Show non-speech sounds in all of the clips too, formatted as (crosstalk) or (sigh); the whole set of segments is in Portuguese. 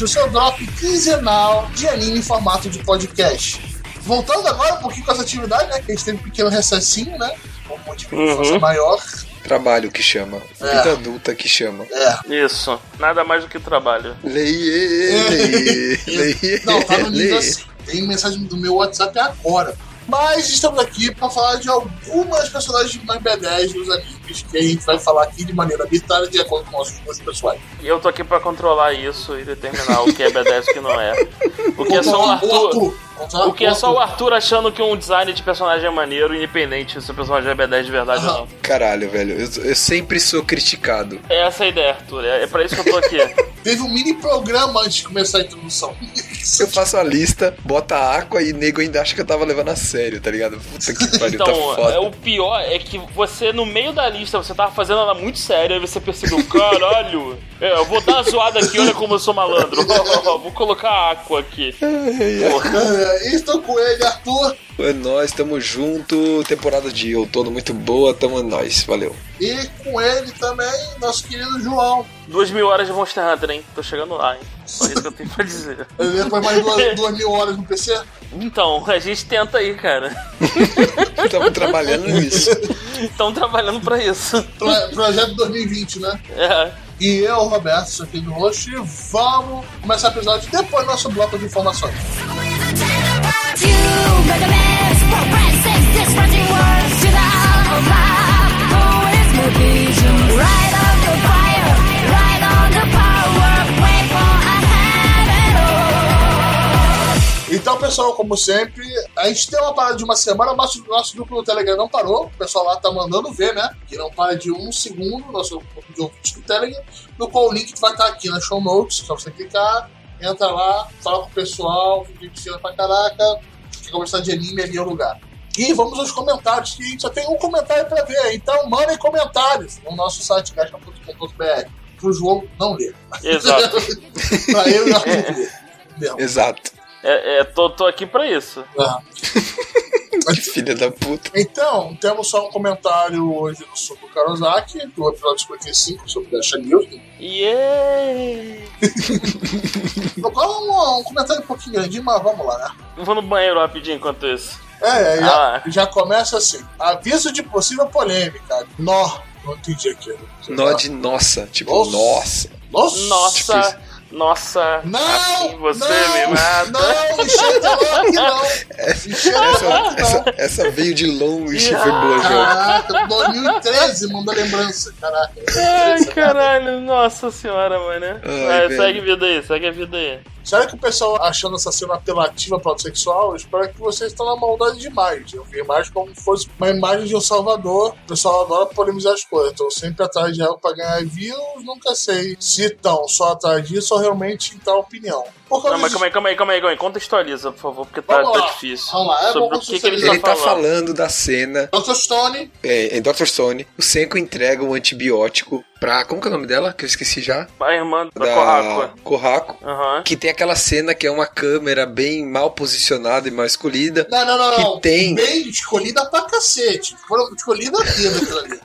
O seu drop quinzenal de anime em formato de podcast. Voltando agora um pouquinho com essa atividade, né? Que a gente teve um pequeno recessinho, né? Um monte de Uhum. força maior. Trabalho que chama. É. Vida adulta que chama. É. Isso. Nada mais do que trabalho. Leie, leie, (laughs) leie. Não, tá no nível assim. Tem mensagem do meu WhatsApp agora. Mas estamos aqui para falar de algumas personagens mais B10 dos animes que a gente vai falar aqui de maneira arbitrária de acordo com nossos gostos pessoais. E eu tô aqui pra controlar isso e determinar o que é B10 e o que não é. O que é só o Arthur. Controlar O que é só o Arthur. Arthur achando que um design de personagem é maneiro, independente se o personagem é B10 de verdade ou não. Caralho, velho. Eu, eu sempre sou criticado. É essa a ideia, Arthur. É, é pra isso que eu tô aqui. (laughs) Teve um mini programa antes de começar a introdução. (laughs) Eu faço a lista, bota água e nego ainda acha que eu tava levando a sério, tá ligado? Puta que pariu, Então, tá é, foda. o pior é que você, no meio da lista, você tava fazendo ela muito séria, aí você percebeu, (laughs) caralho, é, eu vou dar uma zoada aqui, olha como eu sou malandro. (laughs) vou colocar água aqui. Porra. É, estou com ele, Arthur. É nóis, tamo junto. Temporada de outono muito boa, tamo nós. Valeu. E com ele também, nosso querido João. Duas mil horas de Monster Hunter, hein? Tô chegando lá, hein? Só isso que eu tenho pra dizer. (laughs) Depois mais duas, (laughs) duas mil horas no PC. Então, a gente tenta aí, cara. (laughs) Tamo trabalhando nisso. Estão trabalhando pra isso. Pro- Projeto 2020, né? É. E eu, Roberto, sou aqui do. E vamos começar o episódio depois do nosso bloco de informações. You Então, pessoal, como sempre, a gente tem uma parada de uma semana, mas o nosso grupo no Telegram não parou. O pessoal lá tá mandando ver, né? Que não para de um segundo, nosso grupo de ouvintes do Telegram, no qual o link vai estar aqui na show notes, só você clicar, entra lá, fala com o pessoal, fica pra caraca, quer conversar de anime ali é o lugar. E vamos aos comentários, que a gente só tem um comentário pra ver. Então, mandem comentários no nosso site gasta.com.br. Pro João não ler. Exato. (laughs) pra eu e o Arthur ler. (laughs) Exato. É, é, tô, tô aqui pra isso. Ah. (laughs) Filha da puta. Então, temos só um comentário hoje do Suco Karozaki, do episódio 55 sobre Dash News. Yeah! No qual um, um comentário um pouquinho grande, mas vamos lá, né? Eu vou no banheiro rapidinho enquanto isso. É, é, já, Ah. já começa assim. Aviso de possível polêmica. Nó. Não entendi aquilo. Nó de nossa. Tipo, Nossa. nossa. Nossa. Nossa, Tipo nossa, Não! assim você não, me mata. Não, enxerga logo não. Essa, essa, não. essa veio de longe, foi boa, João. Caraca, 2013, manda lembrança, caraca. Ai, caralho, nossa senhora, mano. Ai, Vai, segue a vida aí, segue a vida aí. Será que o pessoal achando essa cena apelativa para o sexual? Eu espero que vocês estão na maldade demais. Eu vi mais como se fosse uma imagem de um Salvador. O pessoal adora polemizar as coisas. Estão sempre atrás de algo para ganhar views. Nunca sei se estão só atrás disso ou realmente em tal opinião. Por causa Não, mas calma aí, calma aí, calma aí, calma aí. Contextualiza, por favor, porque tá, tá difícil. Vamos lá, é Sobre bom o que, que ele socializar. Ele tá tá falando. falando da cena Dr. Stone, é, em Dr. Stone. O Senko entrega um antibiótico pra. Como que é o nome dela? Que eu esqueci já. A irmã da, Da Corraco. Corraco. Aham. Que tem aquela cena que é uma câmera bem mal posicionada e mal escolhida. Não, não, não, Que não. tem. Bem escolhida pra cacete. Foram escolhida a dedo aquilo ali.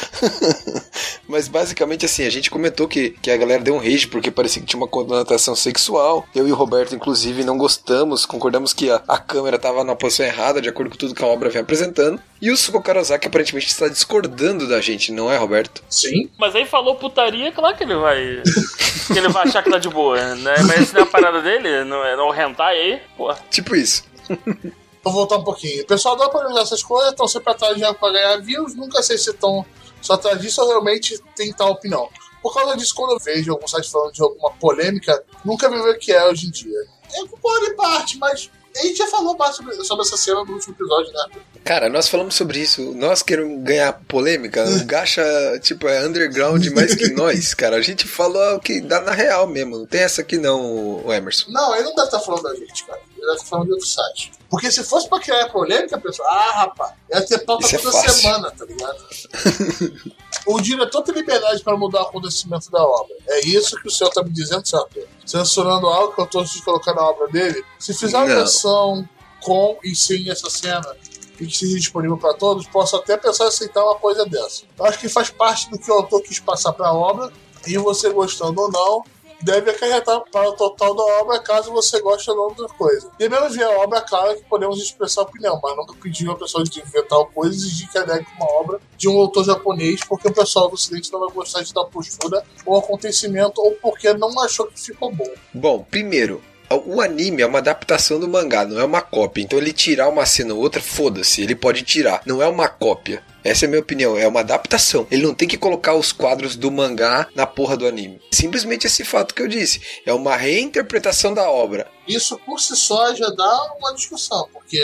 (laughs) Mas basicamente assim, a gente comentou que, que a galera deu um rage porque parecia que tinha uma conotação sexual. Eu e o Roberto, inclusive, não gostamos, concordamos que a, a câmera tava na posição errada, de acordo com tudo que a obra vem apresentando. E o Suko Karozaki aparentemente está discordando da gente, não é, Roberto? Sim. Mas aí falou putaria, claro que ele vai. que ele vai achar que tá de boa, né? Mas se não é a parada dele, não é não rentar aí, pô. Tipo isso. (laughs) Vou voltar um pouquinho. O pessoal adora polemizar essas coisas, estão sempre atrás de pra ganhar views. Nunca sei se estão só atrás disso ou realmente tem tal opinião. Por causa disso, quando eu vejo algum site falando de alguma polêmica, nunca vê o que é hoje em dia. Eu concordo em parte, mas a gente já falou mais sobre, sobre essa cena no último episódio, né? Cara, nós falamos sobre isso. Nós queremos ganhar polêmica. O (laughs) Gacha, tipo, é underground mais que nós, cara. A gente falou o que dá na real mesmo. Não tem essa aqui não, o Emerson. Não, ele não deve estar falando da gente, cara. Outro site. Porque se fosse pra criar polêmica, pessoal, ah, rapaz, ia ter pauta Isso é toda fácil. semana, tá ligado? (laughs) o diretor tem liberdade para mudar o acontecimento da obra. É isso que o senhor tá me dizendo, certo? Censurando algo que eu tô de colocar na obra dele. Se fizer uma versão com e sem essa cena e que seja disponível para todos, posso até pensar em aceitar uma coisa dessa. Eu acho que faz parte do que o autor quis passar para a obra e você gostando ou não, deve acarretar para o total da obra caso você goste ou não da coisa. Devemos ver a obra clara que podemos expressar opinião, mas nunca pedir a pessoa de ver tal coisa e exigir que adeque uma obra de um autor japonês porque o pessoal do ocidente não vai gostar de dar postura ou acontecimento ou porque não achou que ficou bom. Bom, primeiro, o anime é uma adaptação do mangá, não é uma cópia. Então ele tirar uma cena ou outra, foda-se, ele pode tirar. Não é uma cópia. Essa é a minha opinião, é uma adaptação. Ele não tem que colocar os quadros do mangá na porra do anime. Simplesmente esse fato que eu disse. É uma reinterpretação da obra. Isso por si só já dá uma discussão, porque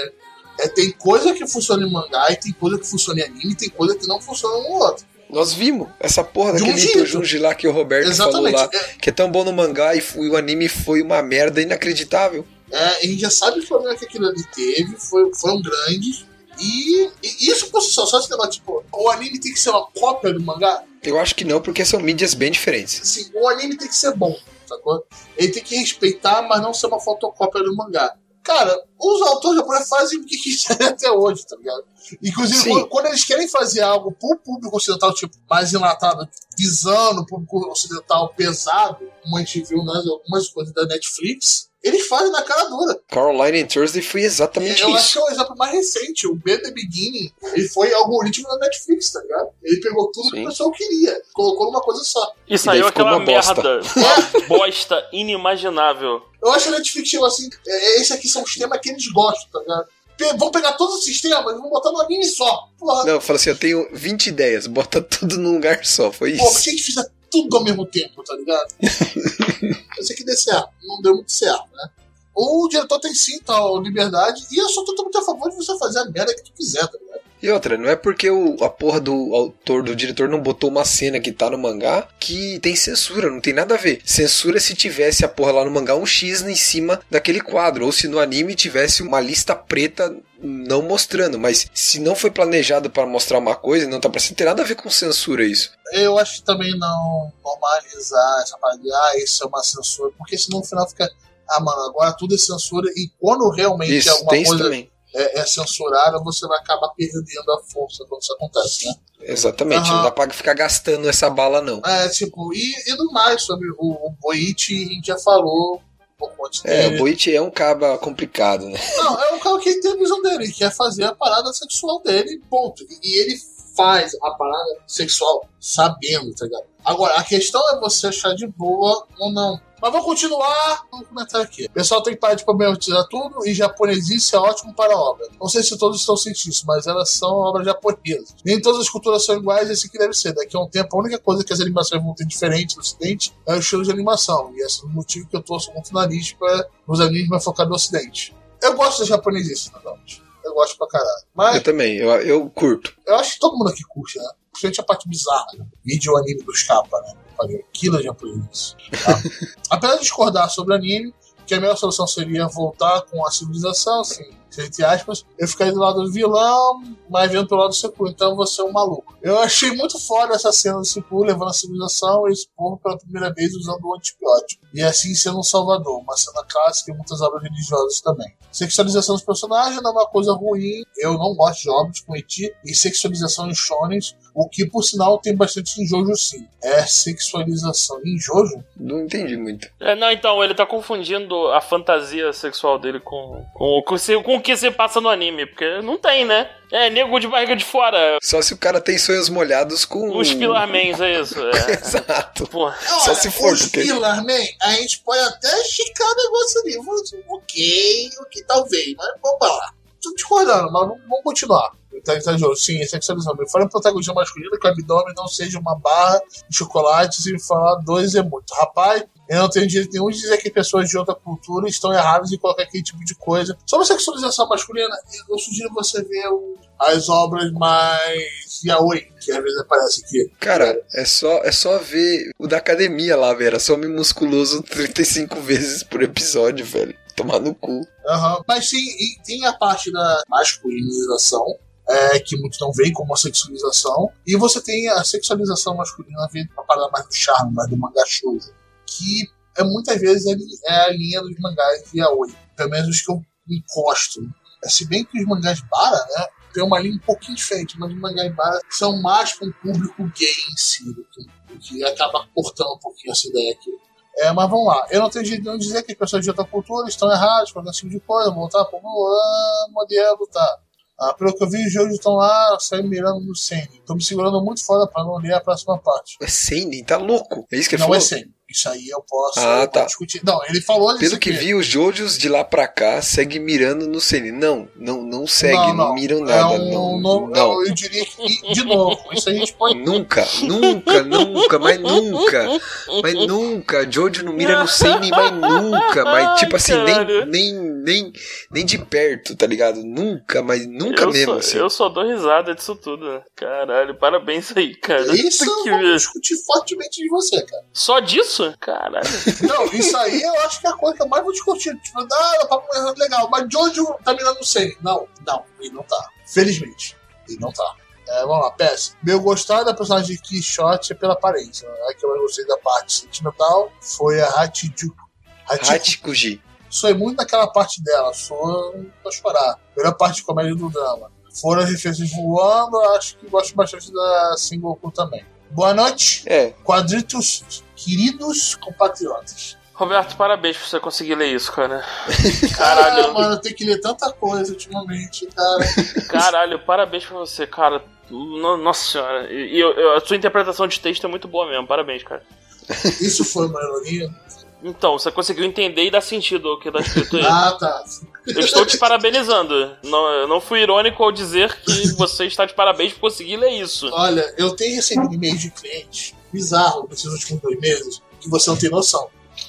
é, tem coisa que funciona em mangá e tem coisa que funciona em anime e tem coisa que não funciona no outro. Nós vimos essa porra daquele Junji Ito. Junji lá que o Roberto Exatamente. falou lá, que é tão bom no mangá e f- o anime foi uma merda inacreditável. É, a gente já sabe o problema que aquilo ali teve, foi, foram grandes. E, e isso por si só, só esse negócio, tipo, o anime tem que ser uma cópia do mangá. Eu acho que não, porque são mídias bem diferentes. Assim, o anime tem que ser bom, sacou? Ele tem que respeitar, mas não ser uma fotocópia do mangá. Cara, os autores japoneses fazem o que quiserem (laughs) até hoje, tá ligado? Inclusive, quando, quando eles querem fazer algo pro público ocidental, tipo, mais enlatado, visando o público ocidental pesado, como a gente viu nas algumas coisas da Netflix, eles fazem na cara dura. Caroline and Thursday foi exatamente Eu acho isso. que é o exemplo mais recente. O B The Beginning, ele foi algoritmo da Netflix, tá ligado? Ele pegou tudo que Sim. o pessoal queria, colocou numa coisa só. E saiu daí ficou aquela uma bosta. merda. (laughs) Uma bosta inimaginável. Eu acho que a Netflix chegou assim, é, esse aqui são os temas que eles gostam, tá ligado? Vão pegar todos os sistemas e vão botar no anime só. Porra, Não, eu falo assim, eu tenho 20 ideias, bota tudo num lugar só, foi pô, isso. se a gente fizer tudo ao mesmo tempo, tá ligado? (laughs) Eu sei que dê certo. Não deu muito certo, né? O diretor tem sim tal liberdade e eu sou totalmente a favor de você fazer a merda que tu quiser, tá ligado? E outra, não é porque o, a porra do autor, do diretor não botou uma cena que tá no mangá que tem censura, não tem nada a ver. Censura se tivesse a porra lá no mangá um X em cima daquele quadro, ou se no anime tivesse uma lista preta não mostrando, mas se não foi planejado para mostrar uma coisa, não tá parecendo ter nada a ver com censura isso. Eu acho que também não normalizar essa parada de, ah, isso é uma censura, porque senão no final fica, ah, mano, agora tudo é censura, e quando realmente Isso, alguma coisa é, é censurada, você vai acabar perdendo a força quando isso acontece, né? Exatamente, Aham. não dá pra ficar gastando essa bala não. É, tipo, e, e no mais sobre o, o Boichi, a gente já falou um pouco antes É, o Boichi é um caba complicado, né? Não, é um cara que tem a visão dele, ele quer fazer a parada sexual dele, ponto. E ele faz a parada sexual sabendo, tá ligado? Agora, a questão é você achar de boa ou não. Mas vamos continuar no comentário aqui. O pessoal tem que parar de problematizar tudo e japonesice é ótimo para a obra. Não sei se todos estão cientes disso, mas elas são obras japonesas. Nem todas as culturas são iguais assim que deve ser. Daqui a um tempo, a única coisa que as animações vão ter diferente no ocidente é o estilo de animação. E esse é o motivo que eu torço muito o nariz para os animes mais focados no ocidente. Eu gosto da japonesice, na verdade. Eu gosto pra caralho. Mas Eu também, eu, eu curto. eu acho que todo mundo aqui curte, né? Principalmente a parte bizarra, né? Vídeo anime dos capas, né? Aquilo é japonês. Tá? (laughs) Apesar de discordar sobre o anime, que a melhor solução seria voltar com a civilização, assim, entre aspas, eu ficaria do lado do vilão, mas vendo pelo lado do Senku, então você é um maluco. Eu achei muito foda essa cena do Senku levando a civilização e esse povo pela primeira vez usando o antibiótico. E assim sendo um salvador, uma cena clássica em muitas obras religiosas também. Sexualização dos personagens não é uma coisa ruim, eu não gosto de obras com eti e sexualização em shonens, o que por sinal tem bastante em Jojo sim. É sexualização em Jojo? Não entendi muito. É, não, então, ele tá confundindo a fantasia sexual dele com, com, com, se- com o que se passa no anime, porque não tem, né? É, nego de barriga de fora, Só se o cara tem sonhos molhados com. os Pilarmans, é isso. É. (laughs) Exato. Pô, Só se for, os porque- Pillar Man, a gente pode até esticar o negócio ali. Ok, ok, talvez, mas vamos lá. Tô discordando, mas vamos vamos continuar. Tá, tá? Sim, sexualização. Me fala um protagonista masculino que o abdômen não seja uma barra de chocolate se me falar dois é muito. Rapaz, eu não tenho direito nenhum de dizer que pessoas de outra cultura estão erradas em colocar aquele tipo de coisa. Sobre sexualização masculina, eu sugiro você ver as obras mais yaoi, que às vezes aparece aqui. Cara, é só, é só ver o da academia lá, velho. Era só homem musculoso (laughs) 35 vezes por episódio, velho. Tomar no cu. Aham. Mas sim, e tem a parte da masculinização, é, que muitos não veem como a sexualização, e você tem a sexualização masculina vem pra parada mais do charme, mais do shoujo, que é, muitas vezes é, é a linha dos mangás de yaoi, pelo menos os que eu encosto. É, se bem que os mangás bara, né, tem uma linha um pouquinho diferente, mas os mangás bara são mais para um público gay em si, que, que acaba cortando um pouquinho essa ideia aqui. É, mas vamos lá. Eu não tenho jeito de não dizer que as pessoas de outra cultura estão erradas, com esse tipo de coisa, voltar pro ah, modelo, lutar. Ah, pelo que eu vi, os jogos estão lá saindo mirando no Sene. Tô me segurando muito fora pra não ler a próxima parte. É Seinen, tá louco. É isso que ele não falou? é Sene. Isso aí eu posso, Ah, eu tá. posso discutir. Não, ele falou Pelo que aqui. vi, os Jojos de lá pra cá seguem mirando no Seinen. Não, não, não segue, não, não, miram É nada. um não, novo- não. Eu, diria que, de novo, isso a gente pode. Nunca, nunca, nunca, mas nunca, mas nunca. Jojo não mira no Seinen, mas nunca, mas tipo assim, nem, nem, nem, nem de perto, tá ligado? Nunca, mas nunca eu mesmo, só, assim. Eu só dou risada disso tudo. Caralho, parabéns aí, cara. Isso (laughs) que eu vou discutir fortemente de você, cara. Só disso? Caralho. Não, isso aí eu acho que é a coisa que eu mais vou discutir. Tipo, ah, papo errado legal, mas Jojo tá mirando no 100. Não, não, ele não tá. Felizmente, ele não tá. É, vamos lá, PS. Meu gostar da personagem de Quixote é pela aparência. A que eu mais gostei da parte sentimental foi a Hachijuku. Hachijuku. Hachikuji. Sonhei muito naquela parte dela, só pra chorar. Melhor parte de comédia do drama. Foram as referências voando, acho que gosto bastante da Sengoku também. Boa noite, É, quadritos queridos compatriotas. Roberto, parabéns por você conseguir ler isso, cara. (laughs) Ah, Caralho, mano, eu tenho que ler tanta coisa ultimamente, cara. caralho, parabéns pra você, cara. No- Nossa senhora. E, eu- eu- a sua interpretação de texto é muito boa mesmo, parabéns, cara. Isso foi uma ironia. Então, você conseguiu entender e dar sentido ao que tá escrito aí. Ah, tá. Eu estou te parabenizando. Não, eu não fui irônico ao dizer que você está de parabéns por conseguir ler isso. Olha, eu tenho recebido e-mails de clientes bizarro nesses últimos dois meses que você não tem noção.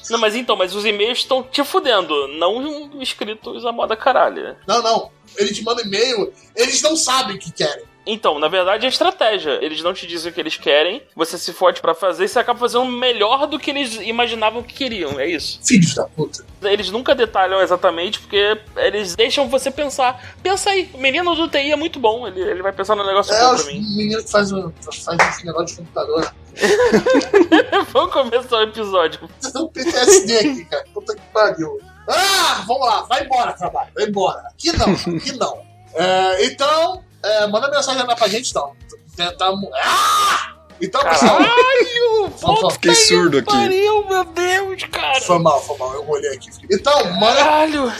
Não, mas então, mas os e-mails estão te fudendo, não escritos a moda caralho. Não, não. Eles te mandam e-mail, eles não sabem o que querem. Então, na verdade é estratégia. Eles não te dizem o que eles querem, você se fode pra fazer e você acaba fazendo melhor do que eles imaginavam que queriam, é isso. Filhos da puta. Eles nunca detalham exatamente porque eles deixam você pensar. Pensa aí, o menino do TI é muito bom, ele, ele vai pensar no negócio É bom pra mim. meninos que fazem faz esse negócio de computador. (laughs) Vamos começar o episódio. Vocês estão PTSD aqui, cara. Puta que pariu. Ah, vamos lá. Vai embora, trabalho. Vai embora. Aqui não, aqui não. É, então, é, manda mensagem lá pra gente, então. Tentar... mu- Ah! Então, pessoal... Caralho! Puta Fiquei que surdo aqui. Pariu, meu Deus, cara! Foi mal, foi mal. Eu olhei aqui. Então, manda, Caralho!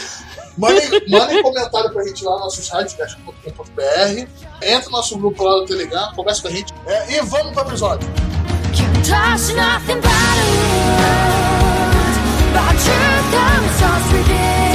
mandem, mandem comentário pra gente lá no nosso site, caixa.com.br. Entra no nosso grupo lá do Telegram, conversa com a gente. É, e vamos pro episódio. Touch nothing but a wound. But truth comes so within.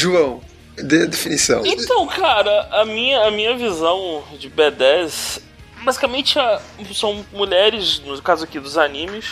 João, dê a definição. Então, cara, a minha, a minha visão de B10 basicamente a- são mulheres, no caso aqui dos animes,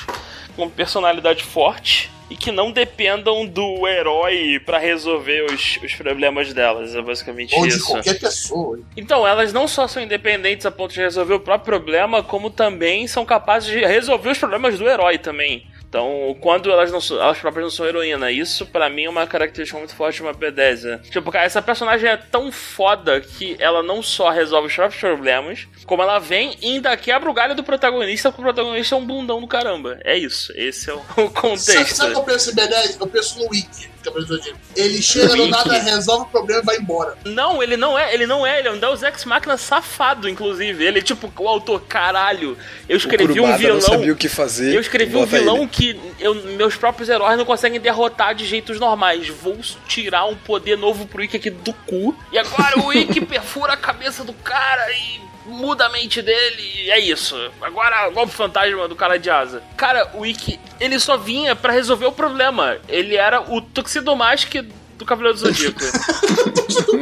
com personalidade forte e que não dependam do herói pra resolver os, os problemas delas. É basicamente Ou de isso. qualquer pessoa. Então, elas não só são independentes a ponto de resolver o próprio problema, como também são capazes de resolver os problemas do herói também. Então, quando elas não são, elas próprias não são heroína, isso pra mim é uma característica muito forte de uma B10. Tipo, cara, essa personagem é tão foda que ela não só resolve os próprios problemas, como ela vem e ainda quebra o galho do protagonista, porque o protagonista é um bundão do caramba. É isso, esse é o, o (laughs) Sabe, contexto. sabe que eu penso em B10? Eu penso no Wiki. Cavaleiro do Zodíaco. Ele chega do nada, resolve o problema e vai embora. Não, ele não é, ele não é, ele é um Deus Ex Machina safado, inclusive. Ele, tipo, o autor, caralho, eu O escrevi um vilão. não sabia o que fazer. Eu escrevi um vilão ele. que eu- meus próprios heróis não conseguem derrotar de jeitos normais. Vou tirar um poder novo pro Ikki aqui do cu. E agora o Ikki (laughs) perfura a cabeça do cara e muda a mente dele. E é isso. Agora, golpe fantasma do cara de asa. Cara, o Ikki, ele só vinha pra resolver o problema. Ele era o Tuxedo Mask do Cavaleiro do Zodíaco. (laughs)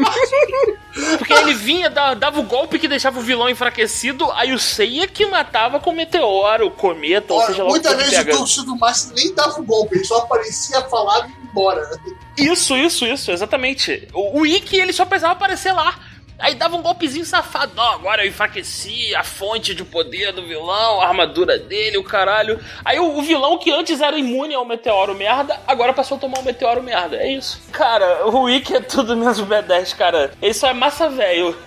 Porque ele vinha, da- dava o golpe que deixava o vilão enfraquecido, aí o Seiya que matava com o meteoro, o cometa, ou Olha, seja lá muitas vezes pega. o torcido Márcio nem dava o golpe, ele só aparecia, falava e ia embora. Isso, isso, isso, exatamente. O, o Ikki, ele só precisava aparecer lá. Aí dava um golpezinho safado. Não, agora eu enfraqueci a fonte de poder do vilão, a armadura dele, o caralho. Aí o, o vilão que antes era imune ao meteoro merda, agora passou a tomar o meteoro merda. É isso. Cara, o Wiki é tudo menos B10, cara. Isso é massa velho. (laughs)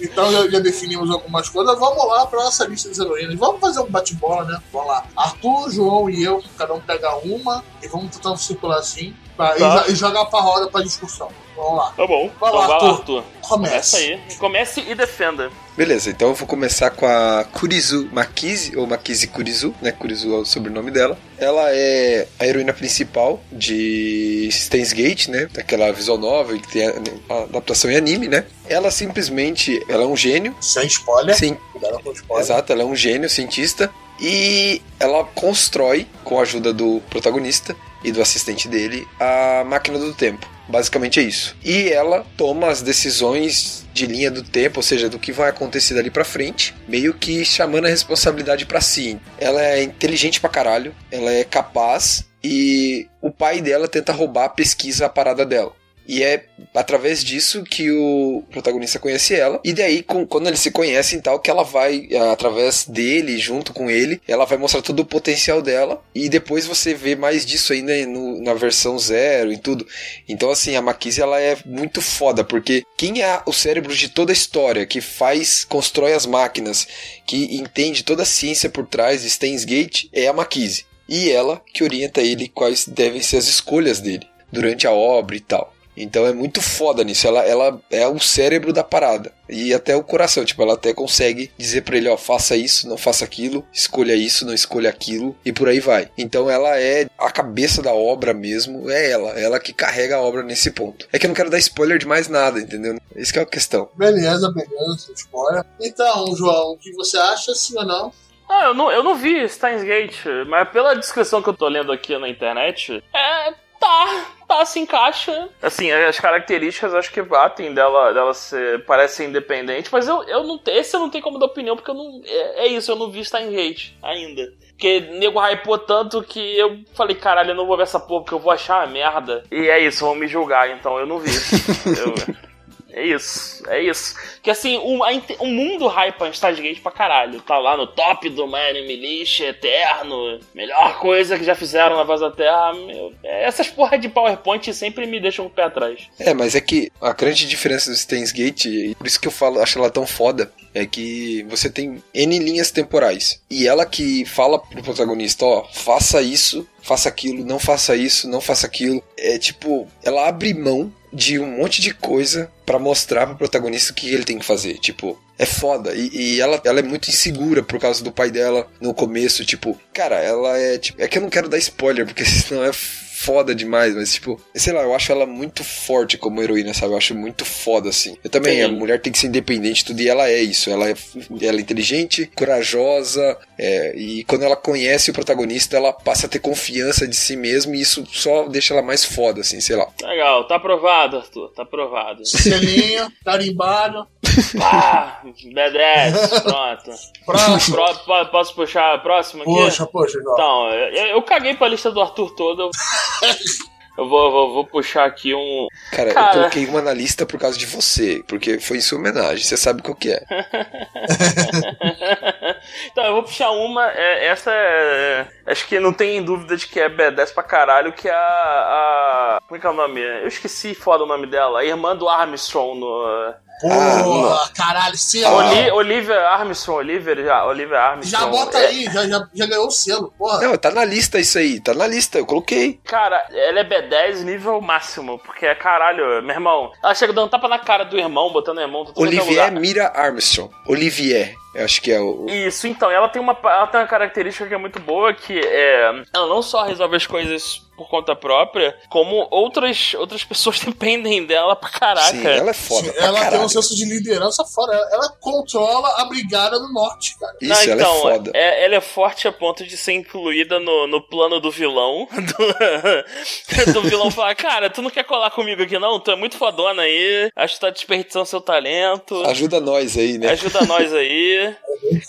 Então já, já definimos algumas coisas. Vamos lá pra nossa lista de heroínas. Vamos fazer um bate-bola, né? Vamos lá. Arthur, João e eu, cada um pega uma e vamos tentar circular assim pra, e Tá. jo- e, jogar pra roda pra discussão. Vamos lá. Tá bom. Vai lá, Então Arthur. Arthur. Comece. Começa aí. Comece e defenda. Beleza, então eu vou começar com a Kurizu Makizi, ou Makizi Kurizu, né? Kurizu é o sobrenome dela. Ela é a heroína principal de Steins Gate, né? Daquela visual novel que tem a, a adaptação em anime, né? Ela simplesmente, ela é um gênio, Sem spoiler. sim, Cuidado com spoiler. exato, ela é um gênio cientista e ela constrói, com a ajuda do protagonista e do assistente dele, a máquina do tempo. Basicamente é isso. E ela toma as decisões de linha do tempo, ou seja, do que vai acontecer dali pra frente, meio que chamando a responsabilidade pra si. Ela é inteligente pra caralho, ela é capaz e o pai dela tenta roubar a pesquisa, a parada dela. E é através disso que o protagonista conhece ela. E daí, com- quando eles se conhecem e tal, que ela vai, eh, através dele, junto com ele, ela vai mostrar todo o potencial dela. E depois você vê mais disso ainda no- na versão zero e tudo. Então, assim, a Makise, ela é muito foda, porque quem é o cérebro de toda a história, que faz, constrói as máquinas, que entende toda a ciência por trás de Steins Gate, é a Makise. E ela que orienta ele quais devem ser as escolhas dele durante a obra e tal. Então é muito foda nisso. Ela, ela é o cérebro da parada. E até o coração. Tipo, ela até consegue dizer pra ele: ó, faça isso, não faça aquilo, escolha isso, não escolha aquilo, e por aí vai. Então ela é a cabeça da obra mesmo. É ela. Ela que carrega a obra nesse ponto. É que eu não quero dar spoiler de mais nada, entendeu? Isso que é a questão. Beleza, beleza, spoiler. Então, João, o que você acha, sim ou não? Ah, eu não, eu não vi Steins Gate, mas pela descrição que eu tô lendo aqui na internet, é. Tá, tá, se encaixa. Assim, as características acho que batem dela, dela ser, parece ser independente, mas eu, eu não esse eu não tenho como dar opinião, porque eu não. É, é isso, eu não vi Steins Gate ainda. Porque nego hypou tanto que eu falei, caralho, eu não vou ver essa porra, porque eu vou achar uma merda. E é isso, vão me julgar, então eu não vi. (laughs) Eu- é isso, é isso. Que assim, o, a o mundo hypa Stargate pra caralho. Tá lá no top do Anime List, eterno. Melhor coisa que já fizeram na Voz da Terra. Meu, essas porra de PowerPoint sempre me deixam um pé atrás. É, mas é que a grande diferença do Steins Gate, por isso que eu falo, acho ela tão foda, é que você tem N linhas temporais. E ela que fala pro protagonista, ó, faça isso, faça aquilo, não faça isso, não faça aquilo. É tipo, ela abre mão de um monte de coisa pra mostrar pro protagonista o que ele tem que fazer. Tipo, é foda. E, e ela, ela é muito insegura por causa do pai dela no começo. Tipo, cara, ela é. Tipo, é que eu não quero dar spoiler, porque (laughs) senão é foda demais, mas tipo, sei lá, eu acho ela muito forte como heroína, sabe? Eu acho muito foda assim. Eu também, Sim. a mulher tem que ser independente, tudo, e ela é isso. Ela é, ela é inteligente, corajosa, é, e quando ela conhece o protagonista, ela passa a ter confiança de si mesma, e isso só deixa ela mais foda, assim, sei lá. Legal, tá aprovado, Arthur, tá aprovado. Selinho, carimbado. (laughs) Pá, B10, pronto. Próximo. Pro- posso puxar a próxima aqui? Poxa, poxa. Então, eu, eu caguei pra lista do Arthur toda. (laughs) Eu, vou, vou, vou puxar aqui um. Cara, Cara. eu coloquei uma na lista por causa de você, porque foi em sua homenagem, você sabe qual que é. (laughs) então, eu vou puxar uma. é, essa é. Acho que não tem dúvida de que é B10 pra caralho, que é a. a como é que é o nome? Eu esqueci foda o nome dela. A irmã do Armstrong no. Porra, caralho, selo. Oli, Olivia Armstrong, Olivia, já, Olivia Armstrong. Já bota É, aí, já, já, já ganhou o selo, porra. Não, tá na lista isso aí, tá na lista, eu coloquei. Cara, ela é B10 nível máximo, porque é caralho, meu irmão. Ela chega dando tapa na cara do irmão, botando o irmão, é Olivier lugar. Mira Armstrong. Olivier, eu acho que é o. Isso, então, ela tem uma, ela tem uma característica que é muito boa, que é. Ela não só resolve as coisas por conta própria, como outras, outras pessoas (laughs) dependem dela pra caraca. Sim, ela é foda. Sim, pra ela tem um senso de liderança fora. Ela, ela controla a brigada do norte, cara. Isso, Não, ela então, é foda. é- ela é forte a ponto de ser incluída no, no plano do vilão. (laughs) Do, do vilão falar, cara, tu não quer colar comigo aqui não? Tu é muito fodona aí, acho que tá desperdiçando seu talento. Ajuda nós aí, né? Ajuda nós aí.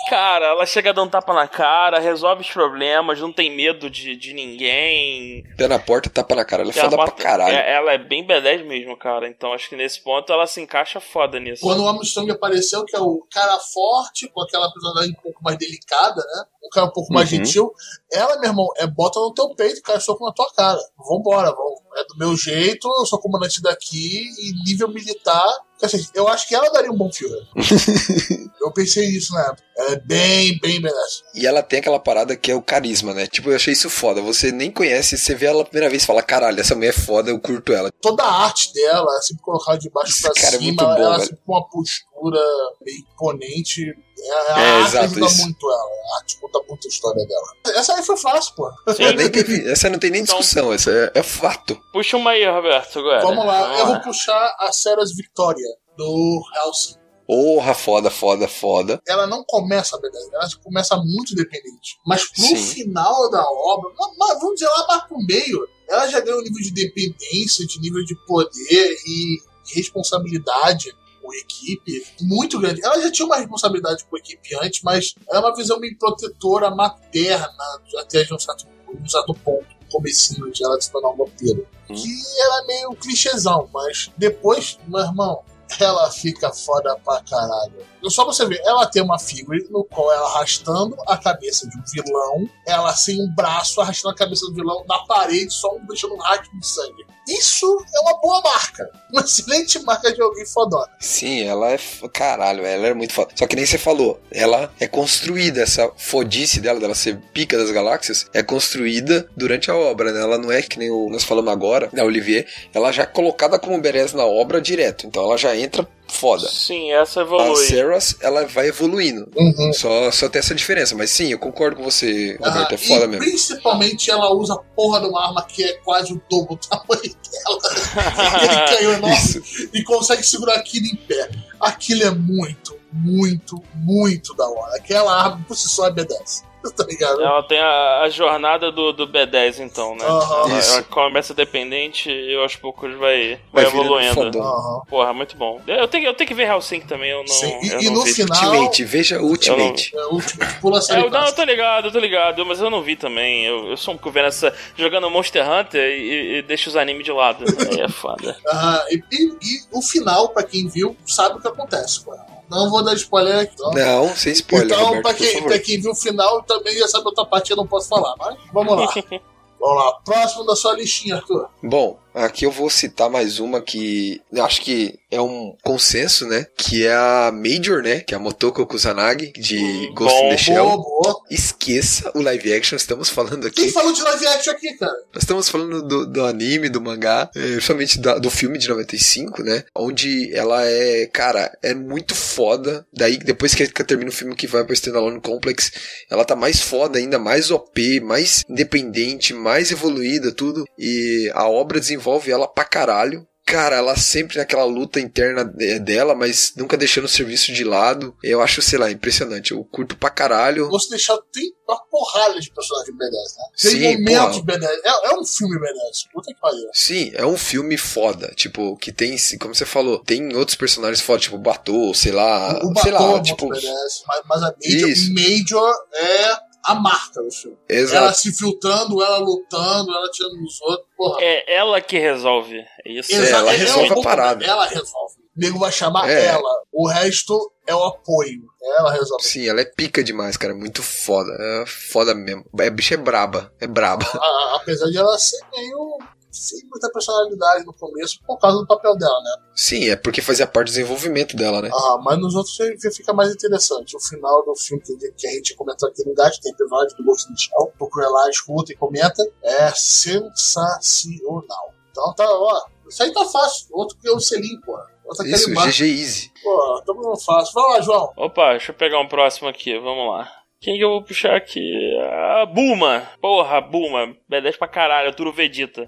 Cara, ela chega a dar um tapa na cara, resolve os problemas, não tem medo de, de ninguém. Pé na porta, tapa na cara. Ela é foda pra bota- caralho. é- ela é bem B10 mesmo, cara. Então acho que nesse ponto ela se encaixa foda nisso. Quando o Armstrong apareceu, que é o cara forte, com aquela personalidade um pouco mais delicada, né? Um cara um pouco mais Uhum. gentil. Ela, meu irmão, é bota no teu peito, cara, soco na tua cara. Vambora, vamos. É do meu jeito, eu sou comandante daqui, e nível militar. Assim, eu acho que ela daria um bom filme. (laughs) eu pensei nisso na época. Ela é bem, bem beleza. E ela tem aquela parada que é o carisma, né? Tipo, eu achei isso foda. Você nem conhece, você vê ela a primeira vez e fala: caralho, essa mulher é foda, eu curto ela. Toda a arte dela, é sempre colocada de baixo Esse pra cara é cima, muito ela, bom, ela velho. sempre com uma postura meio imponente. É, a É, arte exato, ajuda isso. muito ela. A arte conta muito a história dela. Essa aí foi fácil, pô. Sim. É, teve- essa não tem nem Então- discussão, essa é, é fato. Puxa uma aí, Roberto, agora. Vamos lá, eu lá. vou puxar a Ceras Victoria, do Hellsing. Porra, foda, foda, foda. Ela não começa beleza, ela começa muito dependente. Mas pro Sim. final da obra, vamos dizer lá mais pro meio, ela já ganha um nível de dependência, de nível de poder e responsabilidade com equipe muito grande. Ela já tinha uma responsabilidade com a equipe antes, mas é uma visão meio protetora, materna, até de um certo, um certo ponto, no comecinho de ela se tornar um vampiro. Hum. Que era meio clichêzão, mas depois, meu irmão, ela fica foda pra caralho. Só você ver, ela tem uma figura no qual ela arrastando a cabeça de um vilão, ela sem um braço arrastando a cabeça do vilão na parede, só deixando um rastro de sangue. Isso é uma boa marca. Uma (laughs) excelente marca de alguém fodona. Sim, ela é. f- Caralho, ela é muito foda. Só que nem você falou, ela é construída, essa fodice dela, dela ser pica das galáxias, é construída durante a obra, né? Ela não é que nem o, nós falamos agora, da Olivier, ela já é colocada como Beres na obra direto. Então ela já entra foda. Sim, essa A evolui. Ceras, ela vai evoluindo. Uhum. Só, só tem essa diferença. Mas sim, eu concordo com você, Roberto. Ah, é foda e mesmo. principalmente ela usa a porra de uma arma que é quase o dobro do tamanho (laughs) dela. Aquele canhão (laughs) enorme Isso. e consegue segurar aquilo em pé. Aquilo é muito, muito, muito da hora. Aquela arma por si só é B10. (laughs) Tá ligado? Ela tem a, a jornada do, do B10, então, né? Aham. Ela, ela começa dependente e aos poucos vai, vai, evoluindo. Aham. Porra, muito bom. Eu tenho, eu tenho que ver Hellsing também, eu não. Sim, e- eu e não no vi. final- Ultimate, veja Ultimate. É o último. Pula É, eu, não, eu tô ligado, eu tô ligado, mas eu não vi também. Eu, eu sou um vendo essa. jogando Monster Hunter e, e deixo os animes de lado. Aí é foda. (laughs) Aham, e, e- e o final, pra quem viu, sabe o que acontece com ela. Não vou dar spoiler aqui. Não, sem spoiler, então Roberto, pra, quem, pra quem viu o final, também já sabe outra parte que eu não posso falar. Mas vamos lá. (laughs) vamos lá. Próximo da sua listinha, Arthur. Bom, aqui eu vou citar mais uma que acho que é um consenso, né? Que é a Major, né? Que é a Motoko Kusanagi, de Hum, Ghost bom, in the Shell. Boa, boa. Esqueça o live action, estamos falando Quem aqui. falou de live action aqui, cara? Nós estamos falando do, do anime, do mangá, é, justamente da- do filme de 95, né? Onde ela é, cara, é muito foda. Daí, depois que, termina o filme que vai pra Standalone Complex, ela tá mais foda ainda, mais OP, mais independente, mais evoluída, tudo. E a obra desenvolve ela pra caralho. Cara, ela sempre naquela luta interna de- dela, mas nunca deixando o serviço de lado. Eu acho, sei lá, impressionante. Eu curto pra caralho. Você deixar tem uma porrada de personagens B10, né? Tem Sim, momentos. B10. É, é um filme B10. Puta que pariu. Sim, é um filme foda, tipo, que tem, como você falou, tem outros personagens foda, tipo, Batô, sei lá, o sei Batom lá, é tipo, muito B10, mas, mas a Major, Isso. Major é a marca do filme. Ela exato. se filtrando, ela lutando, ela tirando os outros. Porra. É ela que resolve. É isso. Exa- ela é resolve um a parada. Ela resolve. O nego vai chamar É. ela. O resto é o apoio. Ela resolve. Sim, ela é pica demais, cara, muito foda, é foda mesmo. É, bicha é braba, é braba. A- a- apesar de ela ser meio. Sem muita personalidade no começo por causa do papel dela, né? Sim, é porque fazia parte do desenvolvimento dela, né? Ah, mas nos outros já fica mais interessante. O final do filme que, que a gente comentou aqui no Gato, tem episódio do Ghost in the Shell. Procura lá, escuta e comenta. É sensacional. Então tá, ó. Isso aí tá fácil. Outro que é o selinho, pô. Outro Isso, aquele mar. GG Easy. Pô, tamo no fácil. Vai lá, João. Opa, deixa eu pegar um próximo aqui, vamos lá. Quem que eu vou puxar aqui? A Bulma. Porra, Bulma. B10 pra caralho, Turo Vegeta.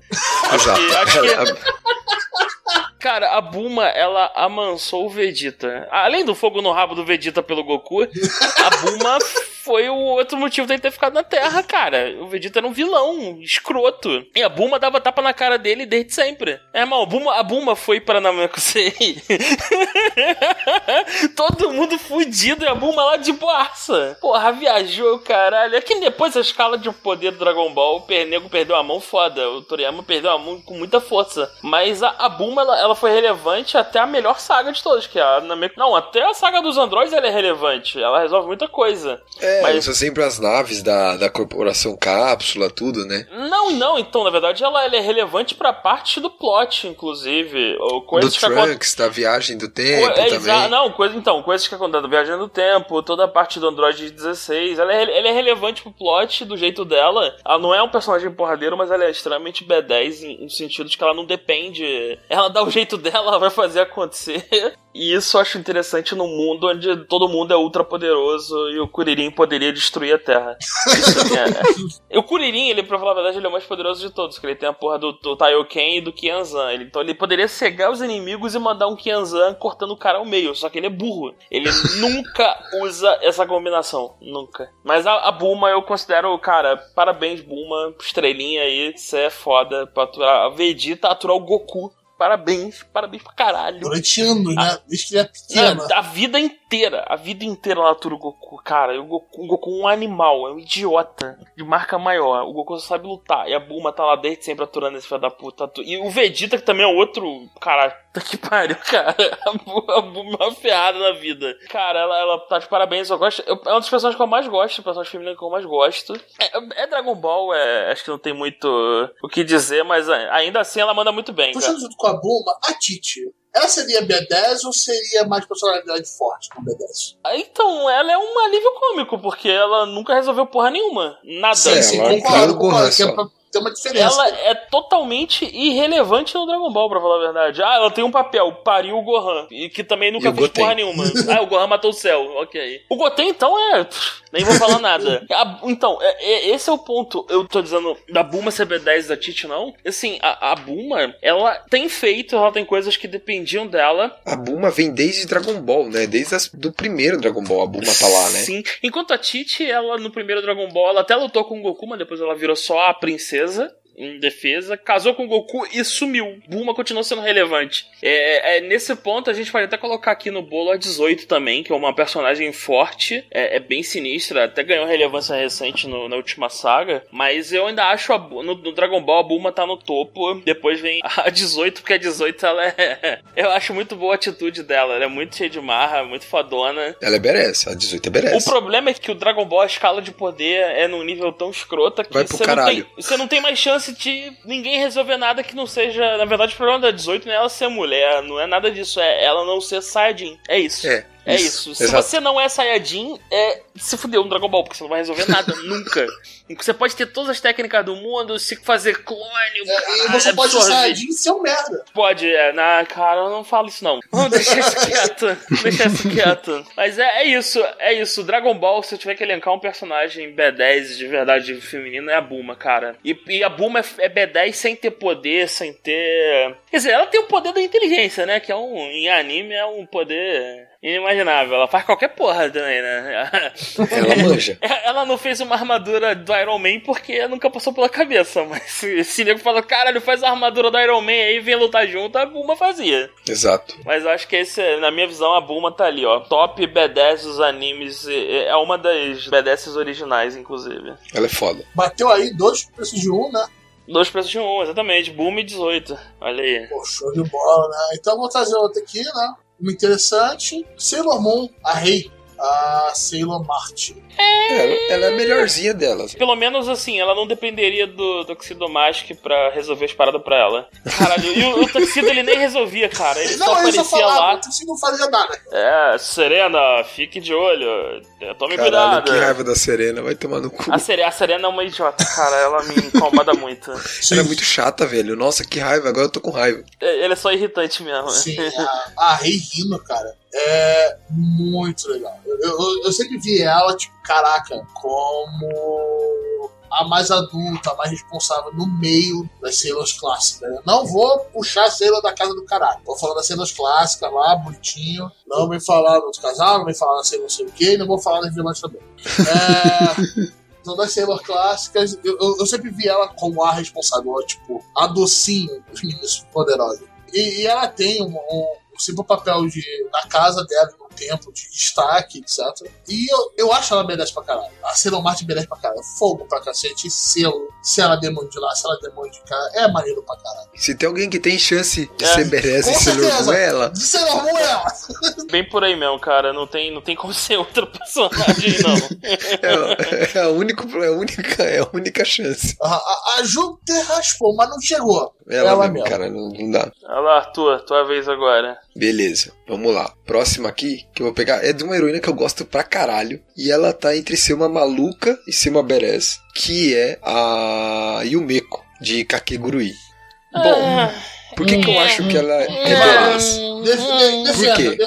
Exato. (laughs) que- acho que- Cara, a Bulma, ela amansou o Vegeta. Além do fogo no rabo do Vegeta pelo Goku, a Bulma foi o outro motivo dele ter ficado na Terra, cara. O Vegeta era um vilão, escroto. E a Buma dava tapa na cara dele desde sempre. É, irmão, a Buma, a Buma foi para Namekusei. (laughs) Todo mundo fudido e a Buma lá de boaça. Porra, viajou, caralho. É que depois a escala de poder do Dragon Ball, o Pernego perdeu a mão foda. O Toriyama perdeu a mão com muita força. Mas a, a Buma, ela, ela foi relevante até a melhor saga de todas, que é a Namek... Não, até a saga dos androides ela é relevante. Ela resolve muita coisa. É, Mas- usa sempre as naves da, da corporação cápsula, tudo, né? Não, não, então, na verdade, ela, ela é relevante pra parte do plot, inclusive. Ou Do coisas que. Trunks, da viagem do tempo é, também. não, coisa, então, coisas que acontecem Viajando no Tempo, toda a parte do Android 16, ela é, ela é relevante pro plot do jeito dela. Ela não é um personagem porradeiro, mas ela é extremamente B10 em, no sentido de que ela não depende. Ela dá o jeito dela, ela vai fazer acontecer. (laughs) E isso eu acho interessante num mundo onde todo mundo é ultra poderoso e o Kuririn poderia destruir a Terra. É. E O Kuririn, ele, pra falar a verdade, ele é o mais poderoso de todos, porque ele tem a porra do, do Taioken e do Kianzan. Ele, então ele poderia cegar os inimigos e mandar um Kianzan cortando o cara ao meio, só que ele é burro. Ele (laughs) nunca usa essa combinação, nunca. Mas a, a Bulma eu considero, cara, parabéns Bulma, estrelinha aí, você é foda pra aturar a Vegeta, aturar o Goku. Parabéns, parabéns pra caralho. Durante anos, né? Desde que ele é pequeno. a vida inteira, a vida inteira ela atura o Goku. Cara, o Goku, o Goku é um animal, é um idiota de marca maior. O Goku só sabe lutar. E a Bulma tá lá desde sempre aturando esse filho da puta. E o Vegeta, que também é outro. Cara, tá que pariu, (laughs) cara. A é uma ferrada na vida. Cara, ela, ela tá de parabéns. Eu gosto, eu- é uma das personagens que eu mais gosto, personagem feminina que eu mais gosto. É, é Dragon Ball, é, acho que não tem muito o que dizer, mas é, ainda assim ela manda muito bem, cara. Puxando junto com a Bulma, a Titi. Ela seria B10 ou seria mais personalidade forte com B10? Então, ela é um alívio cômico, porque ela nunca resolveu porra nenhuma. Nada. Sim, sim, concordo, concordo. Ter uma diferença. Ela é totalmente irrelevante no Dragon Ball, pra falar a verdade. Ah, ela tem um papel, pariu o Gohan. E que também nunca o fez Goten. porra nenhuma. (laughs) Ah, o Gohan matou o céu, ok. O Goten, então, é. pff, Nem vou falar nada. (laughs) A- então, é- é- esse é o ponto. Eu tô dizendo da Bulma CB10 da Titi, não. Assim, a, a Bulma, ela tem feito, ela tem coisas que dependiam dela. A Bulma vem desde Dragon Ball, né? Desde as- do primeiro Dragon Ball, a Bulma tá lá, né? Sim. Enquanto a Titi, ela no primeiro Dragon Ball, ela até lutou com o Goku, mas depois ela virou só a princesa. empresa Em defesa, casou com o Goku e sumiu. Bulma continuou sendo relevante. É, é, nesse ponto, a gente pode até colocar aqui no bolo a 18 também, que é uma personagem forte, é, é bem sinistra, até ganhou relevância recente no- na última saga. Mas eu ainda acho a no, no Dragon Ball a Bulma tá no topo. Depois vem (laughs) a 18, porque a 18 ela é. (laughs) Eu acho muito boa a atitude dela. Ela é muito cheia de marra, muito fodona. Ela é berece, a 18 é O berece. problema é que o Dragon Ball, a escala de poder é num nível tão escrota que Vai pro você não, tem, caralho. você não tem mais chance de ninguém resolver nada que não seja. Na verdade, o problema da 18 não é ela ser mulher, não é nada disso, é ela não ser Saiyajin. É isso. É, É isso. Se exato. você não é Saiyajin, é se fudeu no Dragon Ball, porque você não vai resolver nada, (laughs) nunca. Você pode ter todas as técnicas do mundo, se fazer clone, É, e caralho, você pode ser. Saiyajin e ser um merda. Pode, é. Na, cara, eu não falo isso não. Vamos deixar isso (laughs) quieto. deixar isso quieto. Mas é, é isso, é isso. Dragon Ball, se eu tiver que elencar um personagem B10 de verdade feminino, é a Bulma, cara. E, e a Bulma é, é B10 sem ter poder, sem ter. Quer dizer, ela tem o poder da inteligência, né? Que é um. Em anime é um poder inimaginável. Ela faz qualquer porra também, né? Ela (laughs) manja. Ela não fez uma armadura do Iron Man porque nunca passou pela cabeça, mas (laughs) se, se nego fala, caralho, faz a armadura do Iron Man aí e vem lutar junto, a Bulma fazia. Exato. Mas eu acho que esse, na minha visão, a Bulma tá ali, ó. Top B10 dos animes. e- É uma das B10s originais, inclusive. Ela é foda. Bateu aí dois preços de um, né? Dois preços de um, exatamente. Bulma e 18. Olha aí. Pô, show de bola, né? Então vou trazer outra aqui, né? Interessante. Sailor Moon, a Rei. A Sailor Marte. É, ela, é a melhorzinha delas. Pelo menos assim, ela não dependeria do Tuxedo Mask pra resolver as paradas pra ela. Caralho, e o, o Tuxedo ele nem resolvia, cara. Ele só não, ele só aparecia falava, lá. o Tuxedo não fazia nada. É, Serena, fique de olho. Tome Caralho, cuidado. que raiva da Serena. Vai tomar no cu. A Serena, a Serena é uma idiota, cara. Ela me incomoda muito. Ela é muito chata, velho. Nossa, que raiva. Agora eu tô com raiva. É, Ele é só irritante mesmo. Sim, (laughs) a, a Rei Rino, cara, é muito legal. Eu, eu, eu sempre vi ela, tipo, caraca, como a mais adulta, a mais responsável no meio das Sailors clássicas. Eu não vou puxar a Sailor da casa do caralho. Vou falar das Sailors clássicas lá, bonitinho. Não vem falar do casal, não vem falar da Sailor não sei o que, não vou falar das vilãs também. É. Então, das Sailor clássicas, eu, eu, sempre vi ela como a responsável, tipo, a docinho dos meninos poderosos. E, e ela tem um, um, simples papel de, na casa dela, no tempo, de destaque, etc. E eu, eu acho ela merece pra caralho. A Sailor Martin merece pra caralho. Fogo pra cacete, selo. Se ela é demônio de lá, se ela é demônio de cá, é maneiro pra caralho. Se tem alguém que tem chance de É, ser merece com ser certeza. Sailor ela. De Sailor Moon é ela. (laughs) Bem por aí mesmo, cara. Não tem, não tem como ser outro personagem, não. (laughs) É, é, a único, é, a única, é a única chance. A, a, a Júpiter raspou, mas não chegou. Ela, Ela mesmo, mesmo. cara, não, não dá. Olha lá, Arthur, tua vez agora. Beleza, vamos lá. Próxima aqui, que eu vou pegar, é de uma heroína que eu gosto pra caralho. E ela tá entre ser uma maluca e ser uma badass, que é a Yumeko, de Kakegurui. Bom, por que, que eu acho que ela é badass? Def, de, defenda, quê?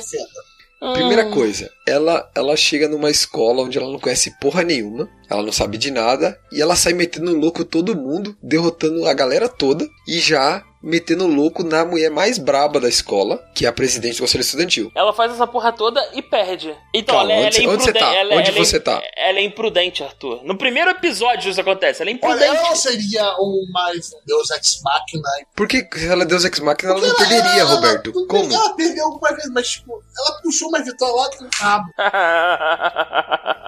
Primeira coisa, ela, ela chega numa escola onde ela não conhece porra nenhuma, ela não sabe de nada, e ela sai metendo louco todo mundo, derrotando a galera toda, e já metendo louco na mulher mais braba da escola, que é a presidente do conselho estudantil. Ela faz essa porra toda e perde. Então, Calma, ela, onde- ela é onde você imprudente. tá? Ela, Onde ela é- você tá? Ela é imprudente, Arthur. No primeiro episódio isso acontece. Ela é Olha, imprudente. ela não seria um mais um Deus Ex Machina. Por que se ela é Deus Ex Machina, ela não Porque perderia, ela- Roberto? ela- Como? Ela perdeu algumas vezes, mas tipo, ela puxou uma vitória lá não rabo. (laughs)